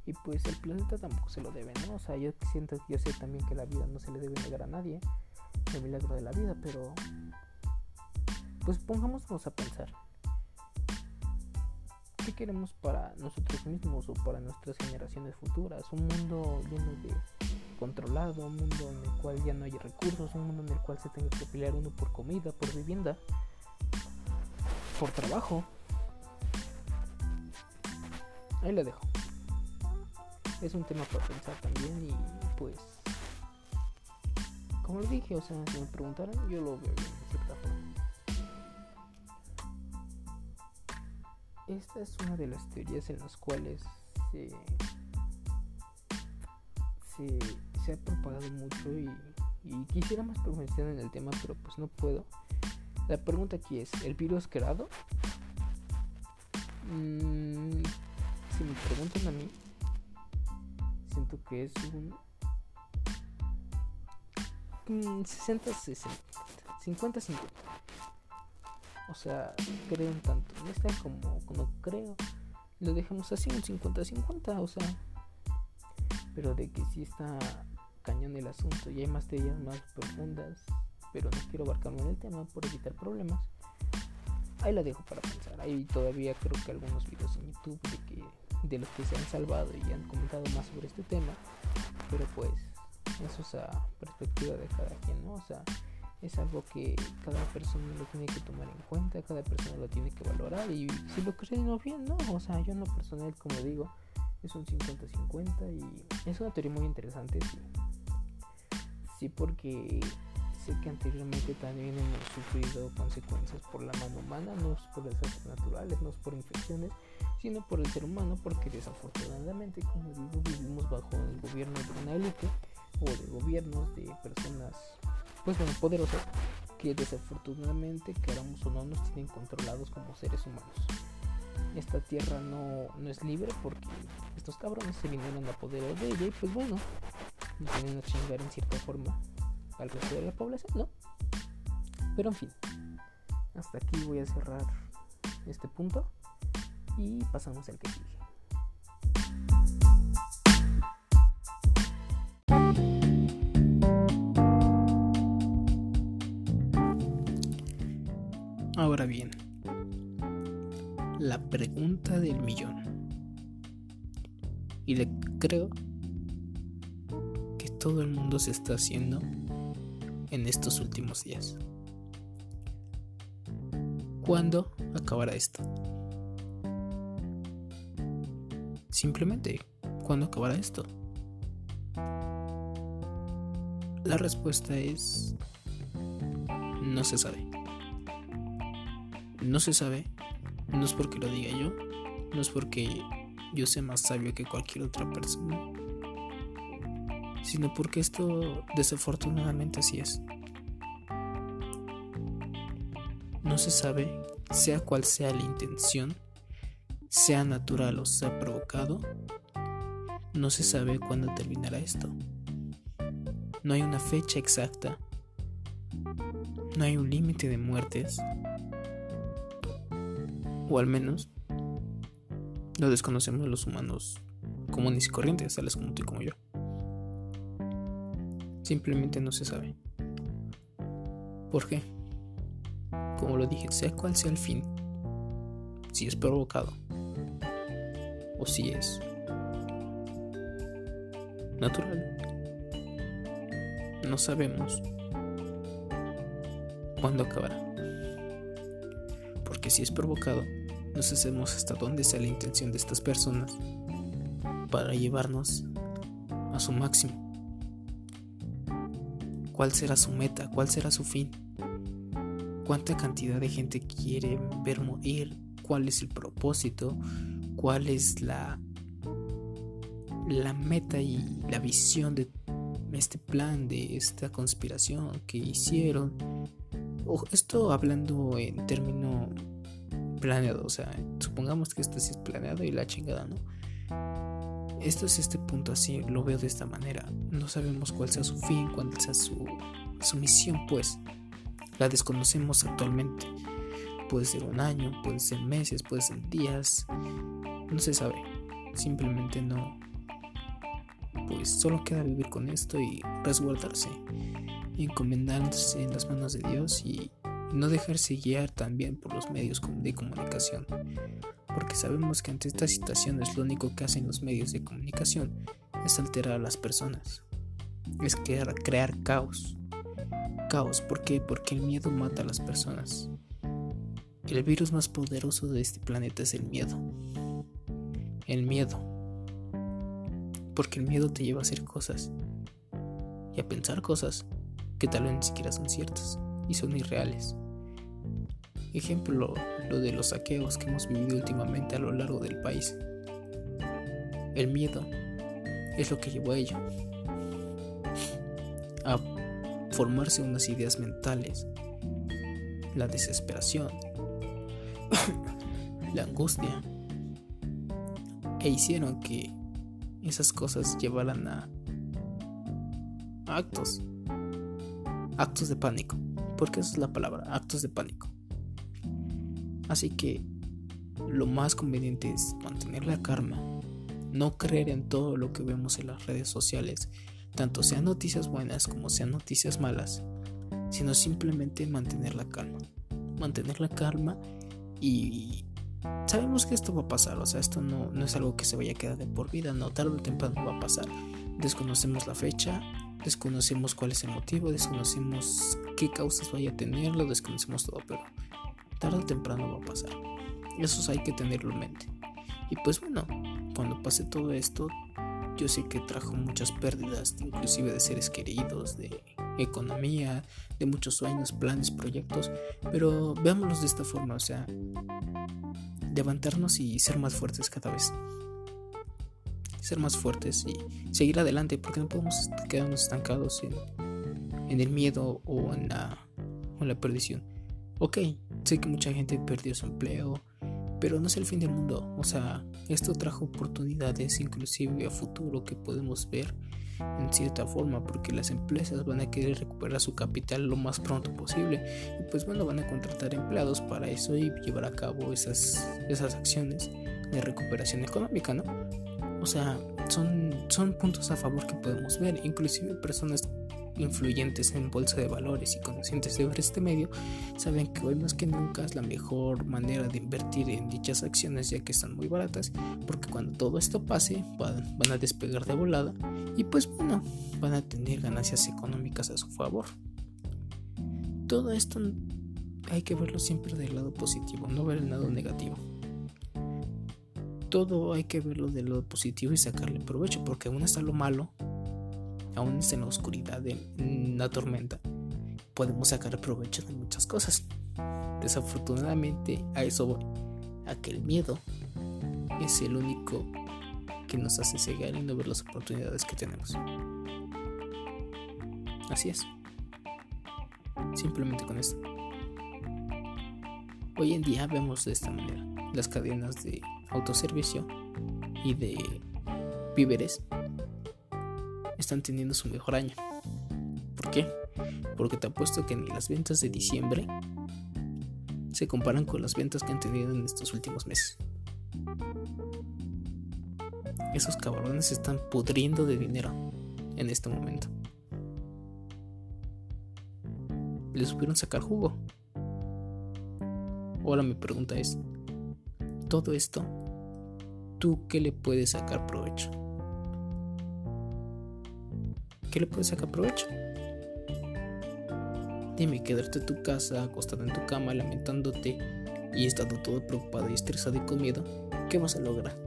y pues el planeta tampoco se lo debe, ¿no? O sea, yo siento, yo sé también que la vida no se le debe negar a nadie, el milagro de la vida, pero pues pongámonos a pensar. ¿Qué queremos para nosotros mismos o para nuestras generaciones futuras? Un mundo lleno de controlado, un mundo en el cual ya no hay recursos, un mundo en el cual se tenga que pelear uno por comida, por vivienda, por trabajo. Ahí la dejo es un tema para pensar también y pues como lo dije, o sea, si me preguntaran, yo lo veo bien, de cierta forma. Esta es una de las teorías en las cuales se, se, ha propagado mucho y, quisiera más profundizar en el tema, pero pues no puedo. La pregunta aquí es, ¿el virus creado? Mm, si me preguntan a mí, siento que es un 60 60 50 50 o sea creo un tanto. No está como no creo. Lo dejamos así un 50 50 o sea. Pero de que si está cañón el asunto y hay más teorías más profundas pero no quiero abarcarme en el tema por evitar problemas. Ahí la dejo para pensar. Hay todavía creo que algunos videos en youtube de que de los que se han salvado y han comentado más sobre este tema, pero pues eso es a perspectiva de cada quien, ¿no? O sea, es algo que cada persona lo tiene que tomar en cuenta, cada persona lo tiene que valorar y si lo creen o bien, ¿no? O sea, yo en lo personal, como digo, es un 50-50 y es una teoría muy interesante, sí. Sí, porque sé que anteriormente también hemos sufrido consecuencias por la mano humana, no es por desastres naturales, no es por infecciones, sino por el ser humano, porque desafortunadamente, como digo, vivimos bajo el gobierno de una élite o de gobiernos de personas, pues bueno, poderosas, que desafortunadamente, queramos o no, nos tienen controlados como seres humanos. Esta tierra no, no es libre porque estos cabrones se vinieron a poder de ella y pues bueno, nos vienen a chingar en cierta forma al resto de la población, ¿no? Pero en fin, hasta aquí voy a cerrar este punto y pasamos al que sigue. Ahora bien, la pregunta del millón. Y le creo que todo el mundo se está haciendo en estos últimos días. ¿Cuándo acabará esto? Simplemente, ¿cuándo acabará esto? La respuesta es... No se sabe. No se sabe, no es porque lo diga yo, no es porque yo sea más sabio que cualquier otra persona, sino porque esto desafortunadamente así es. No se sabe, sea cual sea la intención, sea natural o sea provocado, no se sabe cuándo terminará esto. No hay una fecha exacta. No hay un límite de muertes. O al menos lo desconocemos los humanos comunes y corrientes, tales como tú y como yo. Simplemente no se sabe. ¿Por qué? Como lo dije, sea cual sea el fin, si es provocado o si es natural. No sabemos cuándo acabará. Porque si es provocado, no sabemos hasta dónde sea la intención de estas personas para llevarnos a su máximo. ¿Cuál será su meta? ¿Cuál será su fin? ¿Cuánta cantidad de gente quiere ver morir? ¿Cuál es el propósito? ¿Cuál es la la meta y la visión de este plan, de esta conspiración que hicieron. esto hablando en término planeado, o sea, supongamos que esto sí es planeado y la chingada, ¿no? Esto es este punto así, lo veo de esta manera. No sabemos cuál sea su fin, cuál sea su, su misión, pues. La desconocemos actualmente. Puede ser un año, puede ser meses, puede ser días. No se sabe. Simplemente no, pues solo queda vivir con esto y resguardarse, encomendarse en las manos de Dios y no dejarse guiar también por los medios de comunicación, porque sabemos que ante estas situaciones lo único que hacen los medios de comunicación es alterar a las personas, es crear, crear caos. Caos, ¿por qué? Porque el miedo mata a las personas. El virus más poderoso de este planeta es el miedo. El miedo porque el miedo te lleva a hacer cosas y a pensar cosas que tal vez ni siquiera son ciertas y son irreales. Ejemplo, lo de los saqueos que hemos vivido últimamente a lo largo del país. El miedo es lo que llevó a ello. A formarse unas ideas mentales. La desesperación. la angustia. E hicieron que esas cosas llevaran a actos, actos de pánico, porque esa es la palabra, actos de pánico. Así que lo más conveniente es mantener la calma, no creer en todo lo que vemos en las redes sociales, tanto sean noticias buenas como sean noticias malas, sino simplemente mantener la calma, mantener la calma y sabemos que esto va a pasar, o sea, esto no, no es algo que se vaya a quedar de por vida, no, tarde o temprano va a pasar. Desconocemos la fecha, desconocemos cuál es el motivo, desconocemos qué causas vaya a tener, lo desconocemos todo, pero tarde o temprano va a pasar. Eso hay que tenerlo en mente. Y pues bueno, cuando pase todo esto, yo sé que trajo muchas pérdidas, inclusive de seres queridos, de economía, de muchos sueños, planes, proyectos, pero veámoslos de esta forma, o sea, levantarnos y ser más fuertes cada vez. Ser más fuertes y seguir adelante porque no podemos quedarnos estancados en, el miedo o en, la, o en la perdición. Ok, sé que mucha gente perdió su empleo, pero no es el fin del mundo. O sea, esto trajo oportunidades inclusive a futuro que podemos ver en cierta forma porque las empresas van a querer recuperar su capital lo más pronto posible y pues bueno van a contratar empleados para eso y llevar a cabo esas, esas acciones de recuperación económica, ¿no? O sea, son, son puntos a favor que podemos ver, inclusive personas influyentes en bolsa de valores y conscientes de ver este medio saben que hoy más que nunca es la mejor manera de invertir en dichas acciones ya que están muy baratas porque cuando todo esto pase van, van a despegar de volada y pues bueno van a tener ganancias económicas a su favor. Todo esto hay que verlo siempre del lado positivo no ver el lado negativo. Todo hay que verlo del lado positivo y sacarle provecho porque aún está lo malo aún en la oscuridad, de la tormenta, podemos sacar provecho de muchas cosas. Desafortunadamente a eso voy, a que el miedo es el único que nos hace cegar y no ver las oportunidades que tenemos. Así es. Simplemente con esto. Hoy en día vemos de esta manera las cadenas de autoservicio y de víveres están teniendo su mejor año. ¿Por qué? Porque te apuesto que ni las ventas de diciembre se comparan con las ventas que han tenido en estos últimos meses. Esos cabrones se están pudriendo de dinero en este momento. Les supieron sacar jugo. Ahora mi pregunta es, todo esto, ¿tú qué le puedes sacar provecho? ¿Qué le puedes sacar provecho? Dime, quedarte en tu casa, acostado en tu cama, lamentándote y estando todo preocupado y estresado y con miedo, ¿qué vas a lograr?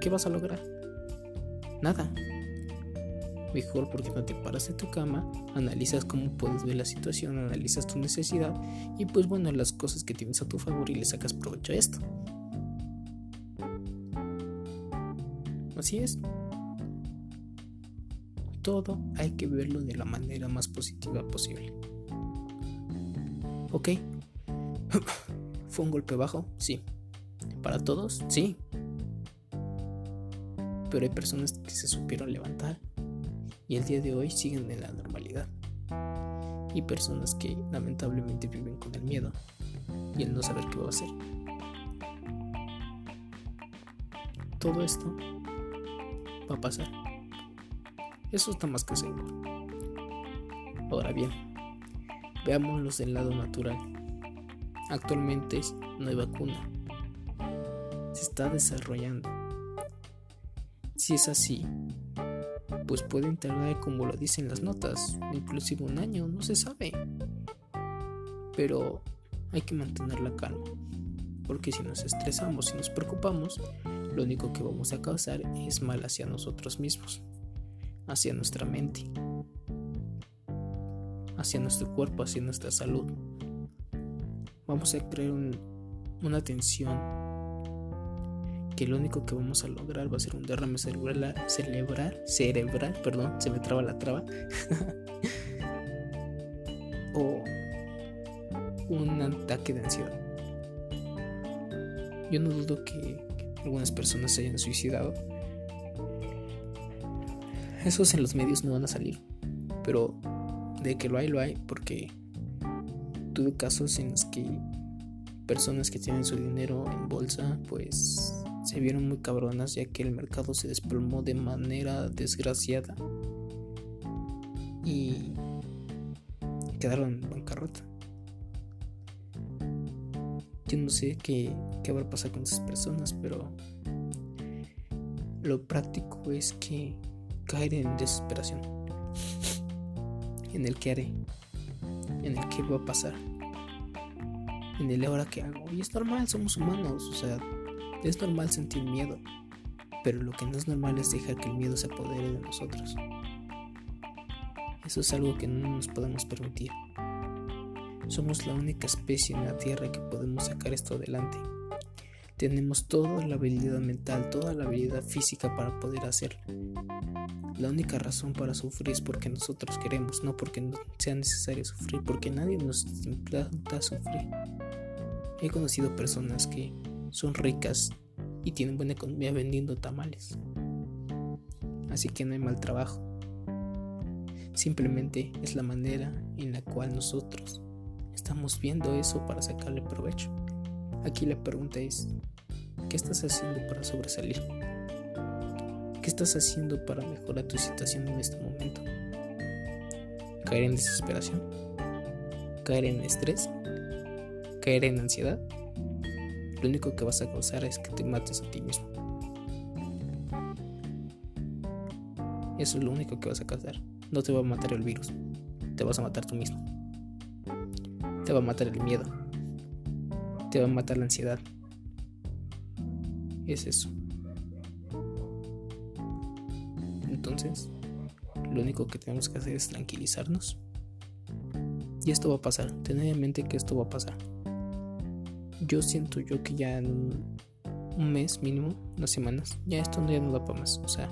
¿Qué vas a lograr? Nada. Mejor porque no te paras de tu cama, analizas cómo puedes ver la situación, analizas tu necesidad y pues bueno, las cosas que tienes a tu favor y le sacas provecho a esto. Así es todo hay que verlo de la manera más positiva posible. ¿Ok? ¿Fue un golpe bajo? Sí. ¿Para todos? Sí. Pero hay personas que se supieron levantar y el día de hoy siguen en la normalidad. Y personas que lamentablemente viven con el miedo y el no saber qué va a hacer. Todo esto va a pasar. Eso está más que seguro. Ahora bien, veámoslos del lado natural. Actualmente no hay vacuna. Se está desarrollando. Si es así, pues pueden tardar como lo dicen las notas, inclusive un año, no se sabe. Pero hay que mantener la calma, porque si nos estresamos y nos preocupamos, lo único que vamos a causar es mal hacia nosotros mismos hacia nuestra mente, hacia nuestro cuerpo, hacia nuestra salud. Vamos a crear una tensión que lo único que vamos a lograr va a ser un derrame cerebral, cerebral, cerebral, perdón, se me traba la traba, o un ataque de ansiedad. Yo no dudo que algunas personas se hayan suicidado esos en los medios no van a salir. Pero de que lo hay, lo hay, porque tuve casos en los que personas que tienen su dinero en bolsa, pues se vieron muy cabronas ya que el mercado se desplomó de manera desgraciada y quedaron en bancarrota. Yo no sé qué, qué va a pasar con esas personas, pero lo práctico es que caer en desesperación, en el que haré, en el que va a pasar, en el ahora que hago. Y es normal, somos humanos, o sea, es normal sentir miedo, pero lo que no es normal es dejar que el miedo se apodere de nosotros. Eso es algo que no nos podemos permitir. Somos la única especie en la Tierra que podemos sacar esto adelante. Tenemos toda la habilidad mental, toda la habilidad física para poder hacerlo. La única razón para sufrir es porque nosotros queremos, no porque sea necesario sufrir, porque nadie nos implanta sufrir. He conocido personas que son ricas y tienen buena economía vendiendo tamales. Así que no hay mal trabajo. Simplemente es la manera en la cual nosotros estamos viendo eso para sacarle provecho. Aquí la pregunta es, ¿qué estás haciendo para sobresalir? ¿Qué estás haciendo para mejorar tu situación en este momento? ¿Caer en desesperación? ¿Caer en estrés? ¿Caer en ansiedad? Lo único que vas a causar es que te mates a ti mismo. Eso es lo único que vas a causar. No te va a matar el virus. Te vas a matar tú mismo. Te va a matar el miedo. Te va a matar la ansiedad. Es eso. Entonces, lo único que tenemos que hacer es tranquilizarnos Y esto va a pasar, tened en mente que esto va a pasar. Yo siento yo que ya en un mes mínimo, unas semanas, ya esto ya no da para más. O sea,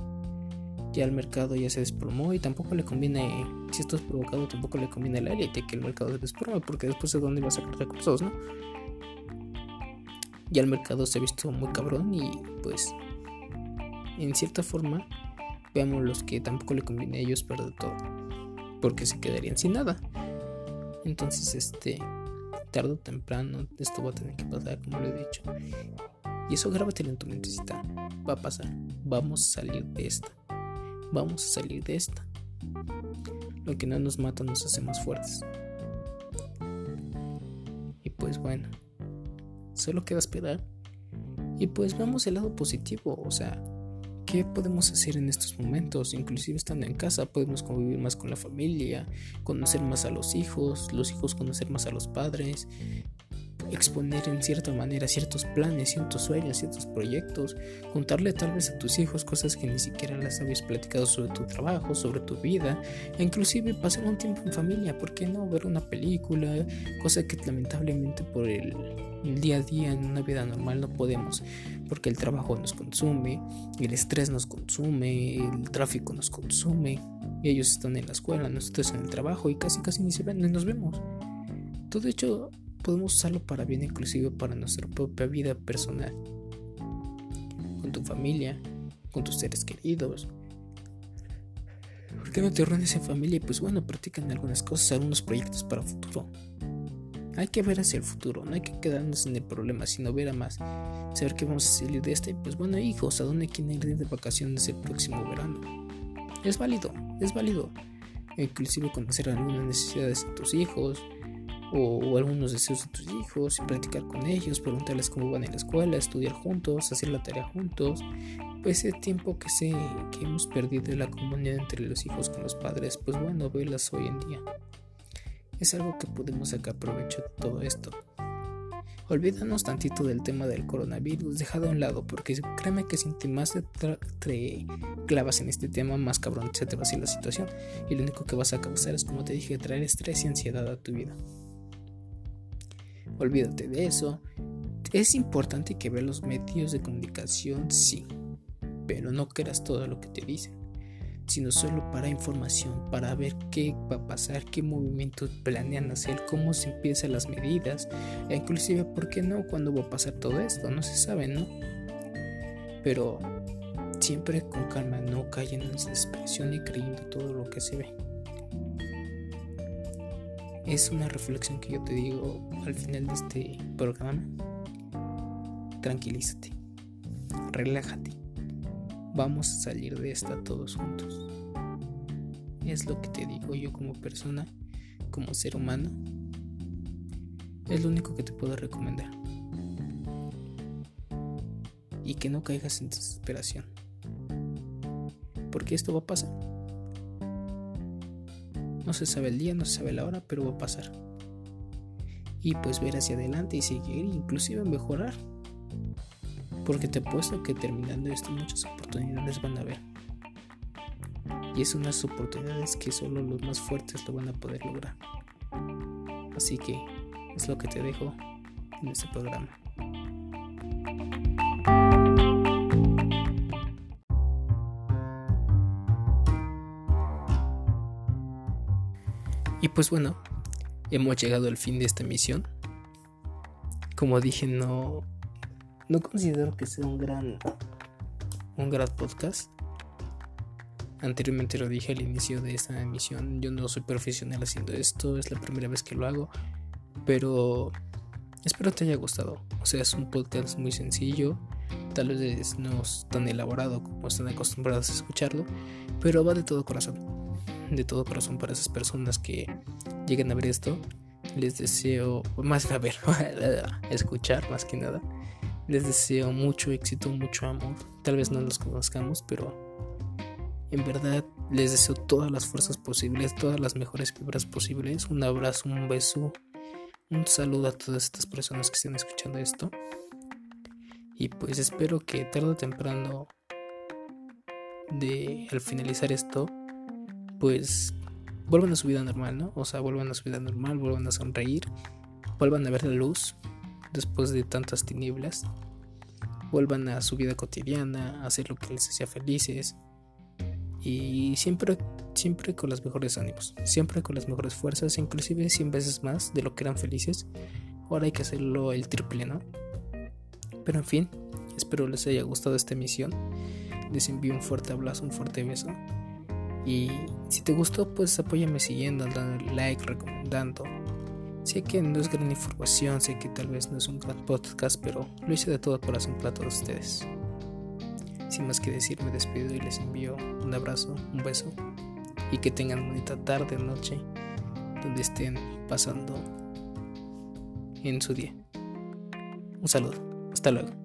ya el mercado ya se desplomó y tampoco le conviene, si esto es provocado, tampoco le conviene a la élite que el mercado se desplome, porque después de dónde va a sacar recursos, ¿no? Ya el mercado se ha visto muy cabrón y pues en cierta forma veamos los que tampoco le conviene a ellos perder todo, porque se quedarían sin nada. Entonces, este, tarde o temprano esto va a tener que pasar, como lo he dicho. Y eso grábatelo en tu mentecita. Va a pasar. Vamos a salir de esta. Vamos a salir de esta. Lo que no nos mata nos hace más fuertes. Y pues bueno, solo queda esperar. Y pues vamos el lado positivo, o sea, ¿qué podemos hacer en estos momentos? Inclusive estando en casa podemos convivir más con la familia, conocer más a los hijos, los hijos conocer más a los padres, exponer en cierta manera ciertos planes, ciertos sueños, ciertos proyectos, contarle tal vez a tus hijos cosas que ni siquiera las habías platicado sobre tu trabajo, sobre tu vida, e inclusive pasar un tiempo en familia, ¿por qué no? Ver una película, cosa que lamentablemente por el, día a día en una vida normal no podemos, porque el trabajo nos consume, el estrés nos consume, el tráfico nos consume, y ellos están en la escuela, nosotros en el trabajo y casi casi ni se ven, ni nos vemos. Todo hecho podemos usarlo para bien inclusive para nuestra propia vida personal. Con tu familia, con tus seres queridos. ¿Por qué no te reúnes en familia? Y pues bueno, practican algunas cosas, algunos proyectos para el futuro. Hay que ver hacia el futuro, no hay que quedarnos en el problema, sino ver a más. Saber que vamos a salir de este. Pues bueno, hijos, ¿a dónde quieren ir de vacaciones el próximo verano? Es válido, es válido. Inclusive conocer algunas necesidades de tus hijos, o, algunos deseos de tus hijos y practicar con ellos, preguntarles cómo van en la escuela, estudiar juntos, hacer la tarea juntos. Pues ese tiempo que, sé, que hemos perdido en la comunidad entre los hijos con los padres, pues bueno, verlas hoy en día. Es algo que podemos sacar provecho de todo esto. Olvídanos tantito del tema del coronavirus, dejado a un lado, porque créeme que si más te, clavas en este tema, más cabrón se te va a hacer la situación. Y lo único que vas a causar es, como te dije, traer estrés y ansiedad a tu vida olvídate de eso. Es importante que veas los medios de comunicación, sí, pero no creas todo lo que te dicen, sino solo para información, para ver qué va a pasar, qué movimientos planean hacer, cómo se empiezan las medidas, e inclusive, ¿por qué no? ¿Cuándo va a pasar todo esto? No se sabe, ¿no? Pero siempre con calma, no caigan en desesperación y creyendo todo lo que se ve es una reflexión que yo te digo al final de este programa. Tranquilízate, relájate, vamos a salir de esta todos juntos. Es lo que te digo yo como persona, como ser humano. Es lo único que te puedo recomendar. Y que no caigas en desesperación. Porque esto va a pasar. No se sabe el día, no se sabe la hora, pero va a pasar. Y pues ver hacia adelante y seguir, inclusive mejorar. Porque te apuesto que terminando esto muchas oportunidades van a haber. Y es unas oportunidades que solo los más fuertes lo van a poder lograr. Así que es lo que te dejo en este programa. Y pues bueno, hemos llegado al fin de esta misión. Como dije, no, no considero que sea un gran, un gran podcast. Anteriormente lo dije al inicio de esta emisión, yo no soy profesional haciendo esto, es la primera vez que lo hago, pero espero te haya gustado. O sea, es un podcast muy sencillo, tal vez no es tan elaborado como están acostumbrados a escucharlo, pero va de todo corazón de todo corazón para esas personas que lleguen a ver esto. Les deseo, más a ver, escuchar más que nada. Les deseo mucho éxito, mucho amor. Tal vez no los conozcamos, pero en verdad les deseo todas las fuerzas posibles, todas las mejores fibras posibles. Un abrazo, un beso, un saludo a todas estas personas que estén escuchando esto. Y pues espero que tarde o temprano de al finalizar esto pues vuelvan a su vida normal, ¿no? O sea, vuelvan a su vida normal, vuelvan a sonreír, vuelvan a ver la luz después de tantas tinieblas, vuelvan a su vida cotidiana, a hacer lo que les hacía felices y siempre, siempre con los mejores ánimos, siempre con las mejores fuerzas, inclusive 100 veces más de lo que eran felices. Ahora hay que hacerlo el triple, ¿no? Pero en fin, espero les haya gustado esta emisión. Les envío un fuerte abrazo, un fuerte beso. Y si te gustó, pues apóyame siguiendo, dando like, recomendando. Sé que no es gran información, sé que tal vez no es un gran podcast, pero lo hice de todo corazón para todos ustedes. Sin más que decir, me despido y les envío un abrazo, un beso y que tengan bonita tarde, noche, donde estén pasando en su día. Un saludo, hasta luego.